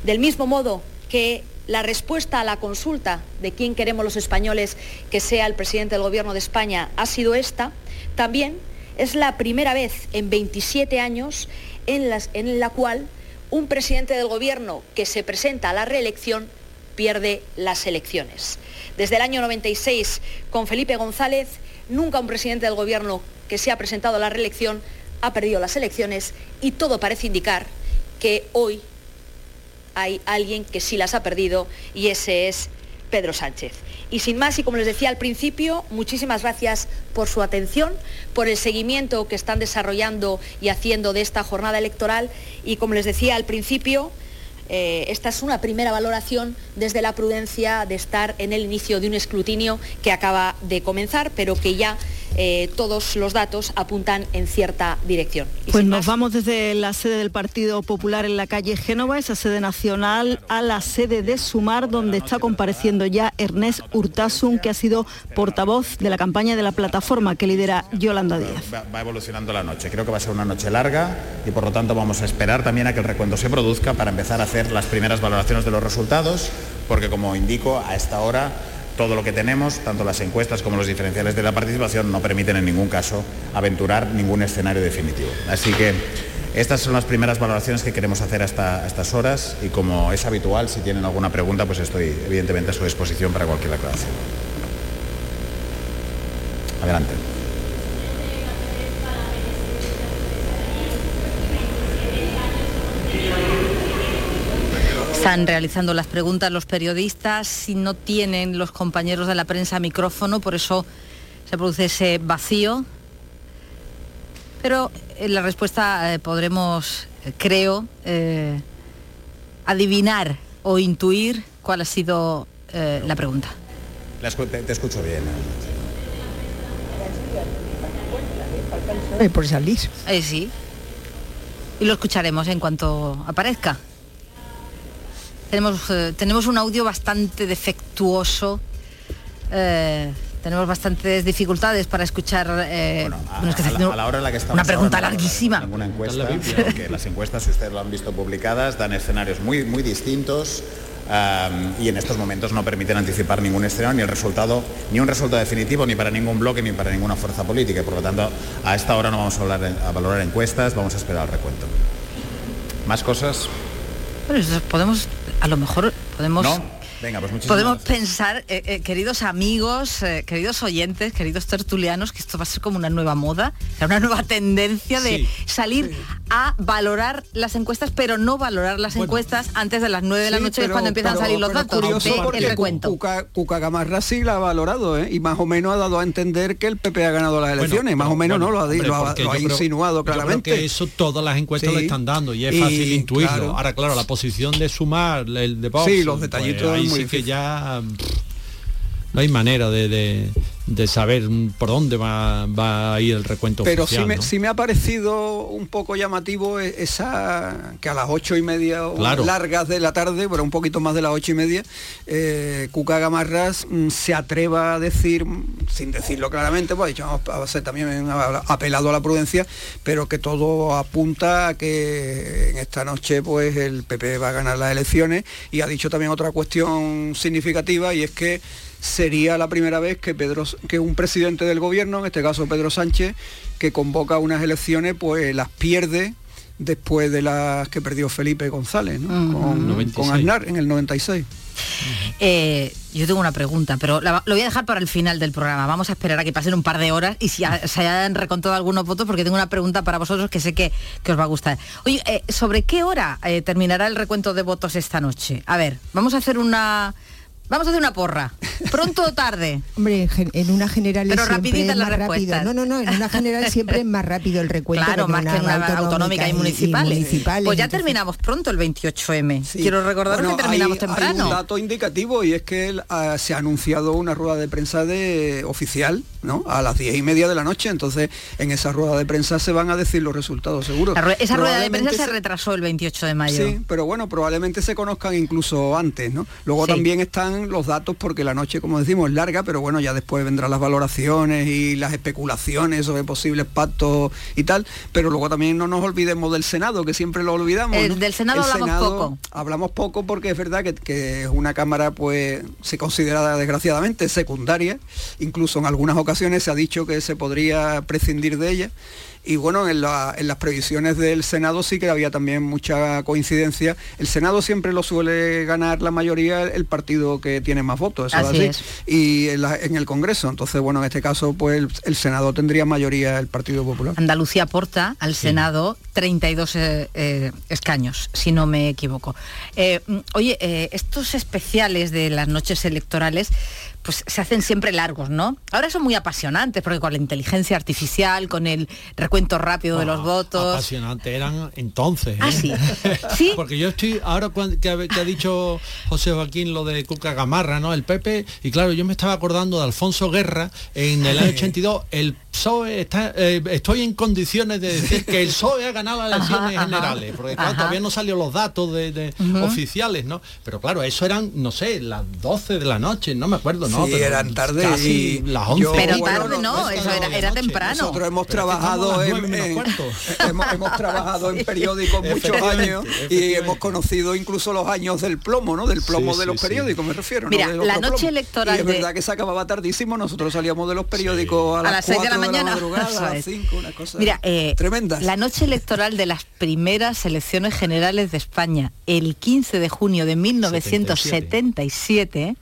Del mismo modo que la respuesta a la consulta de quién queremos los españoles que sea el presidente del Gobierno de España ha sido esta, también es la primera vez en 27 años en, en la cual un presidente del Gobierno que se presenta a la reelección pierde las elecciones. Desde el año 96, con Felipe González, nunca un presidente del Gobierno que se ha presentado a la reelección ha perdido las elecciones y todo parece indicar que hoy hay alguien que sí las ha perdido y ese es Pedro Sánchez. Y sin más, y como les decía al principio, muchísimas gracias por su atención, por el seguimiento que están desarrollando y haciendo de esta jornada electoral y como les decía al principio, eh, esta es una primera valoración desde la prudencia de estar en el inicio de un escrutinio que acaba de comenzar, pero que ya eh, todos los datos apuntan en cierta dirección. pues nos vamos desde la sede del Partido Popular en la calle Génova, esa sede nacional, a la sede de Sumar, donde está compareciendo ya Ernest Urtasun, que ha sido portavoz de la campaña de la plataforma que lidera Yolanda Díaz. Va, evolucionando la noche, creo que va a ser una noche larga y por lo tanto vamos a esperar también a que el recuento se produzca para empezar a hacer las primeras valoraciones de los resultados, porque como indico, a esta hora todo lo que tenemos, tanto las encuestas como los diferenciales de la participación, no permiten en ningún caso aventurar ningún escenario definitivo. Así que estas son las primeras valoraciones que queremos hacer hasta estas horas y como es habitual, si tienen alguna pregunta, pues estoy evidentemente a su disposición para cualquier aclaración. Adelante. Están realizando las preguntas los periodistas, si no tienen los compañeros de la prensa micrófono, por eso se produce ese vacío. Pero en la respuesta eh, podremos, eh, creo, eh, adivinar o intuir cuál ha sido la pregunta. Te, escucho bien. Por salir. sí. Y lo escucharemos en cuanto aparezca. Tenemos, eh, tenemos un audio bastante defectuoso. Eh, tenemos bastantes dificultades para escuchar eh, a, la, hora en la que estamos una pregunta larguísima. Una encuesta porque las encuestas si ustedes lo han visto publicadas dan escenarios muy muy distintos y en estos momentos no permiten anticipar ningún escenario ni el resultado ni un resultado definitivo ni para ningún bloque ni para ninguna fuerza política. Por lo tanto a esta hora no vamos a, hablar, a valorar encuestas vamos a esperar el recuento. Más cosas bueno, podemos a lo mejor podemos... Venga, pues Podemos pensar, eh, eh, queridos amigos, eh, queridos oyentes, queridos tertulianos, que esto va a ser como una nueva moda, una nueva *laughs* tendencia de salir a valorar las encuestas, pero no valorar las encuestas antes de las 9 de la noche, es cuando empiezan a salir los datos. el recuento. Cuca, Cuca, Gamarra sí la ha valorado, y más o menos ha dado a entender que el PP ha ganado las elecciones, más o menos no lo ha, lo ha, insinuado claramente. que eso todas las encuestas lo están dando y es fácil intuirlo. Ahora, claro, la posición de sumar, el de Vox, sí, los detallitos pues, que ya no hay manera de, de saber por dónde va, va a ir el recuento Pero oficial, sí, me, ¿no? sí me ha parecido un poco llamativo e- esa que a las ocho y media Claro. largas de la tarde, pero un poquito más de las ocho y media, eh, Cuca Gamarras mm, se atreva a decir, mm, sin decirlo claramente, pues ha dicho, vamos a ser también ha apelado a la prudencia, pero que todo apunta a que en esta noche pues el PP va a ganar las elecciones y ha dicho también otra cuestión significativa y es que sería la primera vez que Pedro que un presidente del gobierno, en este caso Pedro Sánchez, que convoca unas elecciones, pues las pierde después de las que perdió Felipe González, con, 96. con Aznar en el 96. Eh, yo tengo una pregunta, pero la- lo voy a dejar para el final del programa. Vamos a esperar a que pasen un par de horas y si se hayan recontado algunos votos, porque tengo una pregunta para vosotros que sé que, que os va a gustar. Oye, eh, ¿sobre qué hora eh, terminará el recuento de votos esta noche? A ver, vamos a hacer una... Vamos a hacer una porra. ¿Pronto o tarde? Hombre, en una general Pero siempre rapiditas es rápido. respuestas. No, no, no, en una general siempre es más rápido el recuento Claro, más que en una autonómica y municipales. municipales, Pues ya entonces- terminamos pronto el 28M. Sí. Quiero recordar Bueno, que terminamos hay- Hay temprano. un dato indicativo y es que ah, se ha anunciado una rueda de prensa de oficial, ¿no? A las diez y media de la noche. Entonces, en esa rueda de prensa se van a decir los resultados, seguro. Esa rueda de prensa se retrasó el 28 de mayo. Sí, pero bueno, probablemente se conozcan incluso antes, ¿no? Luego Sí. también están los datos porque la noche, como decimos, es larga, pero bueno, ya después vendrán las valoraciones y las especulaciones sobre posibles pactos y tal. Pero luego también no nos olvidemos del Senado, que siempre lo olvidamos. El ¿no? del Senado hablamos poco. Hablamos poco porque es verdad que, que es una cámara, pues, se considera desgraciadamente secundaria. Incluso en algunas ocasiones se ha dicho que se podría prescindir de ella. Y bueno, en, la- en las previsiones del Senado sí que había también mucha coincidencia. El Senado siempre lo suele ganar la mayoría el partido que tiene más votos, eso Así es así. Y en, la- en el Congreso. Entonces, bueno, en este caso, pues el, el Senado tendría mayoría el Partido Popular. Andalucía aporta al Senado 32 eh, eh, escaños, si no me equivoco. Eh, mm, oye, estos especiales de las noches electorales pues se hacen siempre largos, ¿no? Ahora son muy apasionantes porque con la inteligencia artificial, con el recuento rápido de los votos. Apasionante eran entonces. Ah, ¿eh? sí. *laughs* ¿Sí? Porque yo estoy, ahora que, ha- que ha dicho José Joaquín lo de Cuca Gamarra, ¿no? El Pepe, y claro, yo me estaba acordando de Alfonso Guerra en el año 82, el PSOE está, eh, estoy en condiciones de decir que el *laughs* PSOE ha ganado las elecciones ajá. generales, porque claro, Ajá. todavía no salió los datos de, oficiales, ¿no? Pero claro, eso eran, no sé, las 12 de la noche, no me acuerdo, ¿no? Sí, Pero eran tarde casi y las 11. yo- Pero bueno, tarde no, no, no, eso no, era, temprano. Nosotros hemos Pero es que trabajado a en, *laughs* hemos, hemos trabajado en periódicos muchos años y hemos conocido incluso los años del plomo, ¿no? Del plomo Sí, de los sí. periódicos, me refiero. ¿no? Mira, Del la noche plomo. electoral Y es de- verdad que se acababa tardísimo, nosotros salíamos de los periódicos a, A las seis de la 4 mañana. madrugada, *laughs* Eso a las es. 5, una cosa Mira, eh, tremenda. la noche electoral de las primeras elecciones generales de España, el 15 de junio de 1977,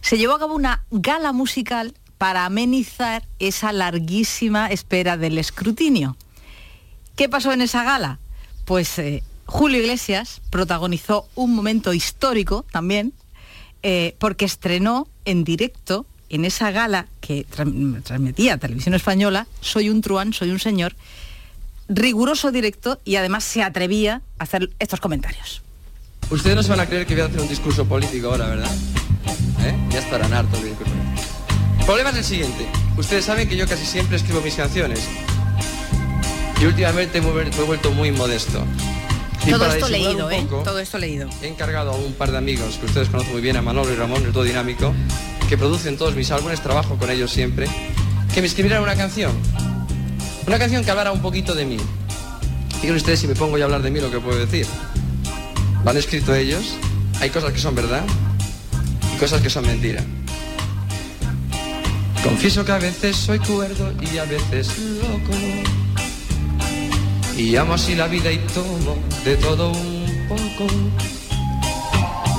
se llevó a cabo una gala musical para amenizar esa larguísima espera del escrutinio. ¿Qué pasó en esa gala? Pues eh, Julio Iglesias protagonizó un momento histórico también, eh, porque estrenó en directo en esa gala que tran- transmitía Televisión Española, Soy un truán, soy un señor, riguroso directo y además se atrevía a hacer estos comentarios. Ustedes no se van a creer que voy a hacer un discurso político ahora, ¿verdad? ¿Eh? Ya estarán hartos de discurso. El problema es el siguiente. Ustedes saben que yo casi siempre escribo mis canciones. Y últimamente me he vuelto muy modesto. Y todo esto leído, ¿eh? poco, Todo esto leído. He encargado a un par de amigos que ustedes conocen muy bien, a Manolo y Ramón, el todo dinámico, que producen todos mis álbumes, trabajo con ellos siempre, que me escribieran una canción. Una canción que hablara un poquito de mí. Fíjense ustedes si me pongo yo a hablar de mí lo que puedo decir. Lo han escrito ellos, hay cosas que son verdad y cosas que son mentira. Confieso que a veces soy cuerdo y a veces loco. Y amo así la vida y tomo de todo un poco.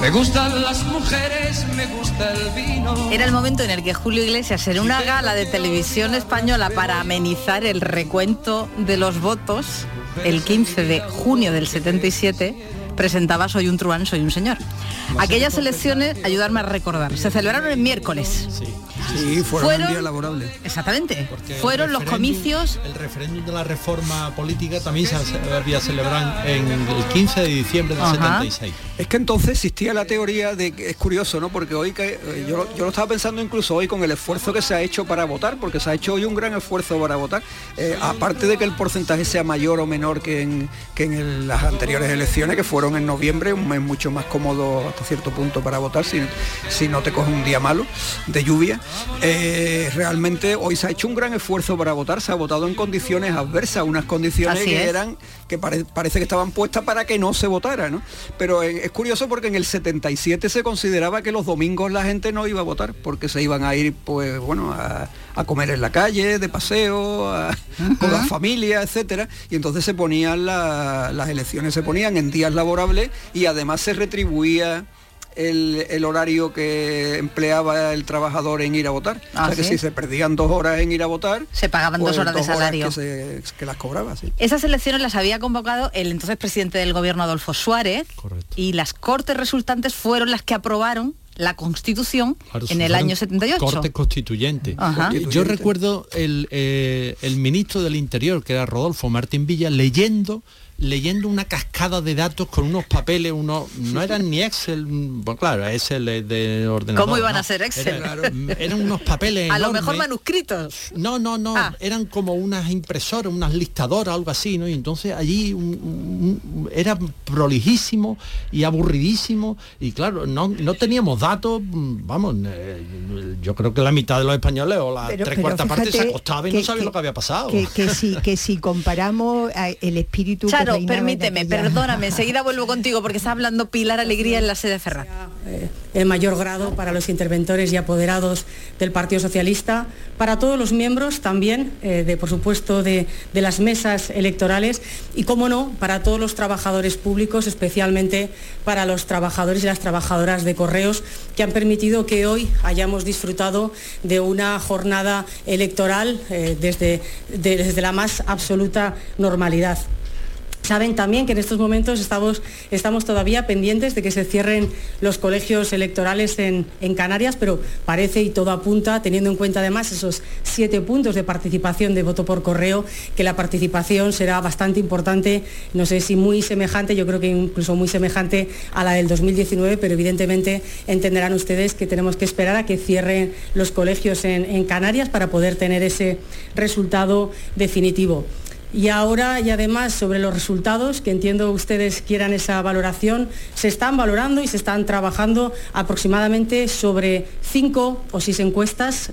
Me gustan las mujeres, me gusta el vino. Era el momento en el que Julio Iglesias en una gala de televisión española para amenizar el recuento de los votos el 15 de junio del 77 presentaba Soy un truán, soy un señor. Aquellas elecciones, ayudarme a recordar, se celebraron el miércoles. Sí, fueron, un día laborable. Exactamente. fueron los comicios. El referéndum de la reforma política también se había celebrado en el 15 de diciembre del 76. Es que entonces existía la teoría de que es curioso, ¿no? Porque hoy que eh, yo, yo, lo estaba pensando incluso hoy con el esfuerzo que se ha hecho para votar, porque se ha hecho hoy un gran esfuerzo para votar. Eh, aparte de que el porcentaje sea mayor o menor que en, que en las anteriores elecciones, que fueron en noviembre, un mes mucho más cómodo hasta cierto punto para votar, si, si no te coge un día malo de lluvia. Eh, realmente hoy se ha hecho un gran esfuerzo para votar, se ha votado en condiciones adversas, unas condiciones que eran que parece que estaban puestas para que no se votara, ¿no? Pero es curioso porque en el 77 se consideraba que los domingos la gente no iba a votar porque se iban a ir, pues bueno, a, comer en la calle, de paseo, con la familia, etcétera, y entonces se ponían las elecciones se ponían en días laborables y además se retribuía el, horario que empleaba el trabajador en ir a votar. o sea ah, que si se perdían dos horas en ir a votar, se pagaban dos pues horas de salario. que, las cobraba. Esas elecciones las había convocado el entonces presidente del gobierno Adolfo Suárez y las cortes resultantes fueron las que aprobaron la Constitución en el año 78. Corte constituyente. Yo recuerdo el, eh, el ministro del Interior, que era Rodolfo Martín Villa, leyendo leyendo una cascada de datos con unos papeles, unos no eran ni Excel, bueno, claro, Excel de ordenador. ¿Cómo iban a ser Excel? eran unos papeles. *laughs* A lo mejor manuscritos. No, no, no, ah. eran como unas impresoras, unas listadoras, algo así, ¿no? Y entonces allí era prolijísimo y aburridísimo y claro, no, no teníamos datos, vamos, eh, yo creo que la mitad de los españoles o la tres cuartas partes se acostaba y no sabía lo que había pasado. Que, si, que si comparamos eh, el espíritu permíteme, perdóname, enseguida vuelvo contigo porque está hablando Pilar Alegría en la sede Ferraz. Eh, en mayor grado para los interventores y apoderados del Partido Socialista, para todos los miembros también, eh, de, por supuesto, de, de, las mesas electorales y, como no, para todos los trabajadores públicos, especialmente para los trabajadores y las trabajadoras de correos, que han permitido que hoy hayamos disfrutado de una jornada electoral eh, desde, desde la más absoluta normalidad. Saben también que en estos momentos estamos, estamos todavía pendientes de que se cierren los colegios electorales en, Canarias, pero parece y todo apunta, teniendo en cuenta además esos siete puntos de participación de voto por correo, que la participación será bastante importante, no sé si muy semejante, yo creo que incluso muy semejante a la del 2019, pero evidentemente entenderán ustedes que tenemos que esperar a que cierren los colegios en Canarias para poder tener ese resultado definitivo. Y ahora y además sobre los resultados, que entiendo ustedes quieran esa valoración, se están valorando y se están trabajando aproximadamente sobre cinco o seis encuestas,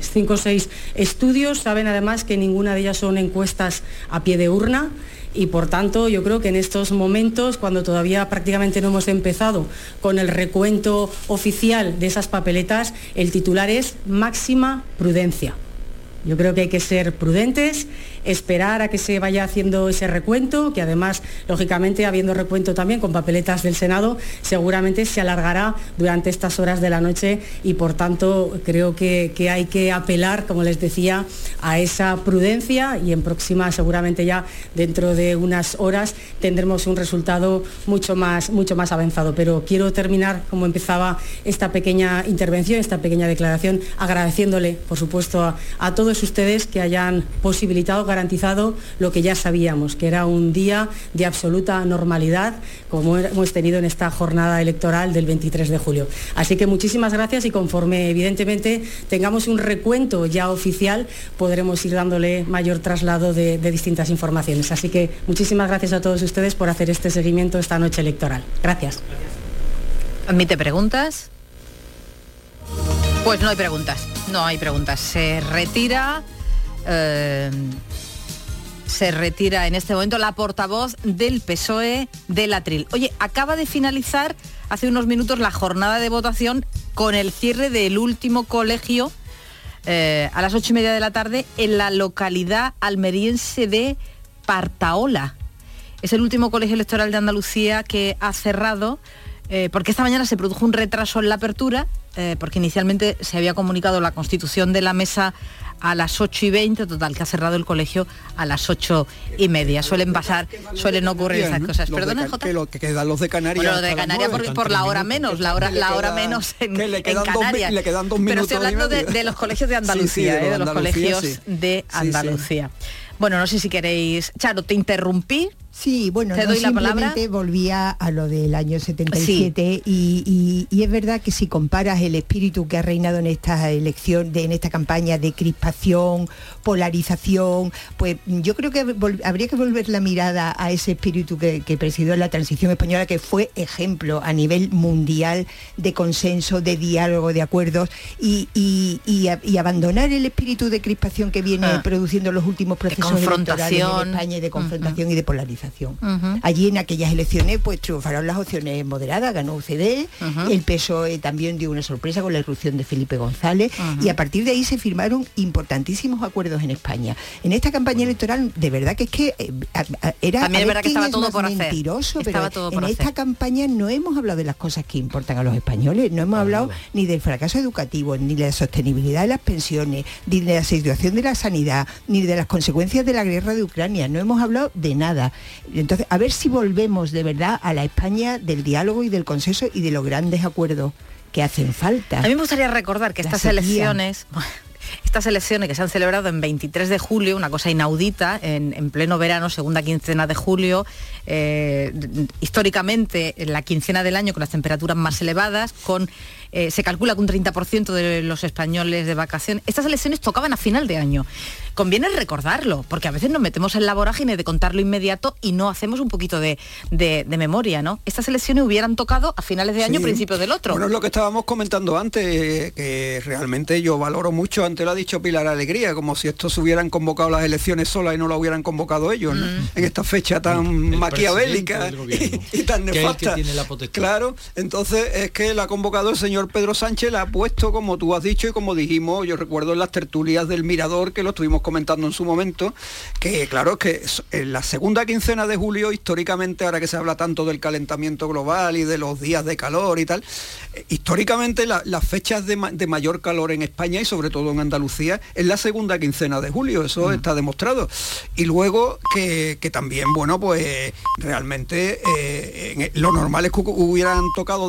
cinco o seis estudios. Saben además que ninguna de ellas son encuestas a pie de urna y por tanto yo creo que en estos momentos, cuando todavía prácticamente no hemos empezado con el recuento oficial de esas papeletas, el titular es máxima prudencia. Yo creo que hay que ser prudentes esperar a que se vaya haciendo ese recuento, que además, lógicamente, habiendo recuento también con papeletas del Senado, seguramente se alargará durante estas horas de la noche y, por tanto, creo que, hay que apelar, como les decía, a esa prudencia y en próxima, seguramente ya dentro de unas horas, tendremos un resultado mucho más, mucho más avanzado. Pero quiero terminar, como empezaba esta pequeña intervención, esta pequeña declaración, agradeciéndole, por supuesto, a, a todos ustedes que hayan posibilitado garantizado lo que ya sabíamos, que era un día de absoluta normalidad, como hemos tenido en esta jornada electoral del 23 de julio. Así que muchísimas gracias y conforme evidentemente tengamos un recuento ya oficial, podremos ir dándole mayor traslado de, distintas informaciones. Así que muchísimas gracias a todos ustedes por hacer este seguimiento esta noche electoral. Gracias. ¿Admite preguntas? Pues no hay preguntas, no hay preguntas. Se retira eh, se retira en este momento la portavoz del PSOE del Atril. Oye, acaba de finalizar hace unos minutos la jornada de votación con el cierre del último colegio eh, a las ocho y media de la tarde en la localidad almeriense de Partaola. Es el último colegio electoral de Andalucía que ha cerrado eh, porque esta mañana se produjo un retraso en la apertura, eh, porque inicialmente se había comunicado la constitución de la mesa a las 8 y 20, total, que ha cerrado el colegio a las 8 y media. Suelen pasar, suelen ocurrir esas cosas. Perdona, Jota. Que, lo, que quedan los de Canarias. Bueno, de Canarias por, la hora menos, la hora, la hora menos en, Canarias. le quedan dos minutos Pero estoy hablando de, los colegios de *laughs* Andalucía, de, eh, los colegios de Andalucía. Bueno, no sé si queréis... Charo, te interrumpí. Sí, bueno, Te doy la palabra. volvía a lo del año 77 y, es verdad que si comparas el espíritu que ha reinado en esta elección, en esta campaña de crispación, polarización, pues yo creo que habría que volver la mirada a ese espíritu que, presidió la transición española, que fue ejemplo a nivel mundial de consenso, de diálogo, de acuerdos y, abandonar el espíritu de crispación que viene ah. produciendo los últimos procesos electorales en España y de confrontación y de polarización. Allí en aquellas elecciones pues triunfaron las opciones moderadas, ganó UCD, el PSOE también dio una sorpresa con la irrupción de Felipe González y a partir de ahí se firmaron importantísimos acuerdos en España. En esta campaña electoral, de verdad que es que eh, era también verdad que estaba todo por mentiroso, pero en esta campaña no hemos hablado de las cosas que importan a los españoles, no hemos hablado ni del fracaso educativo, ni de la sostenibilidad de las pensiones, ni de la situación de la sanidad, ni de las consecuencias de la guerra de Ucrania, no hemos hablado de nada. Entonces, a ver si volvemos de verdad a la España del diálogo y del consenso y de los grandes acuerdos que hacen falta. A mí me gustaría recordar que estas elecciones, *laughs* estas elecciones que se han celebrado en 23 de julio, una cosa inaudita, en, pleno verano, segunda quincena de julio, eh, históricamente en la quincena del año con las temperaturas más elevadas, con eh, se calcula que un 30% de los españoles de vacación. Estas elecciones tocaban a final de año. Conviene recordarlo, porque a veces nos metemos en la vorágine de contarlo inmediato y no hacemos un poquito de, memoria, ¿no? Estas elecciones hubieran tocado a finales de año, principios del otro. Bueno, es lo que estábamos comentando antes, que realmente yo valoro mucho, antes lo ha dicho Pilar Alegría, como si estos hubieran convocado las elecciones solas y no lo hubieran convocado ellos, mm. En esta fecha tan maquiavélica y, *laughs* tan nefasta. Claro, entonces es que la ha convocado el señor Pedro Sánchez la ha puesto, como tú has dicho y como dijimos, yo recuerdo en las tertulias del Mirador, que lo estuvimos comentando en su momento, que claro, que en la segunda quincena de julio, históricamente, ahora que se habla tanto del calentamiento global y de los días de calor y tal, eh, históricamente las fechas de, mayor calor en España y sobre todo en Andalucía es la segunda quincena de julio, eso mm. está demostrado. Y luego que, también, bueno, pues realmente eh, lo normal es que hubieran tocado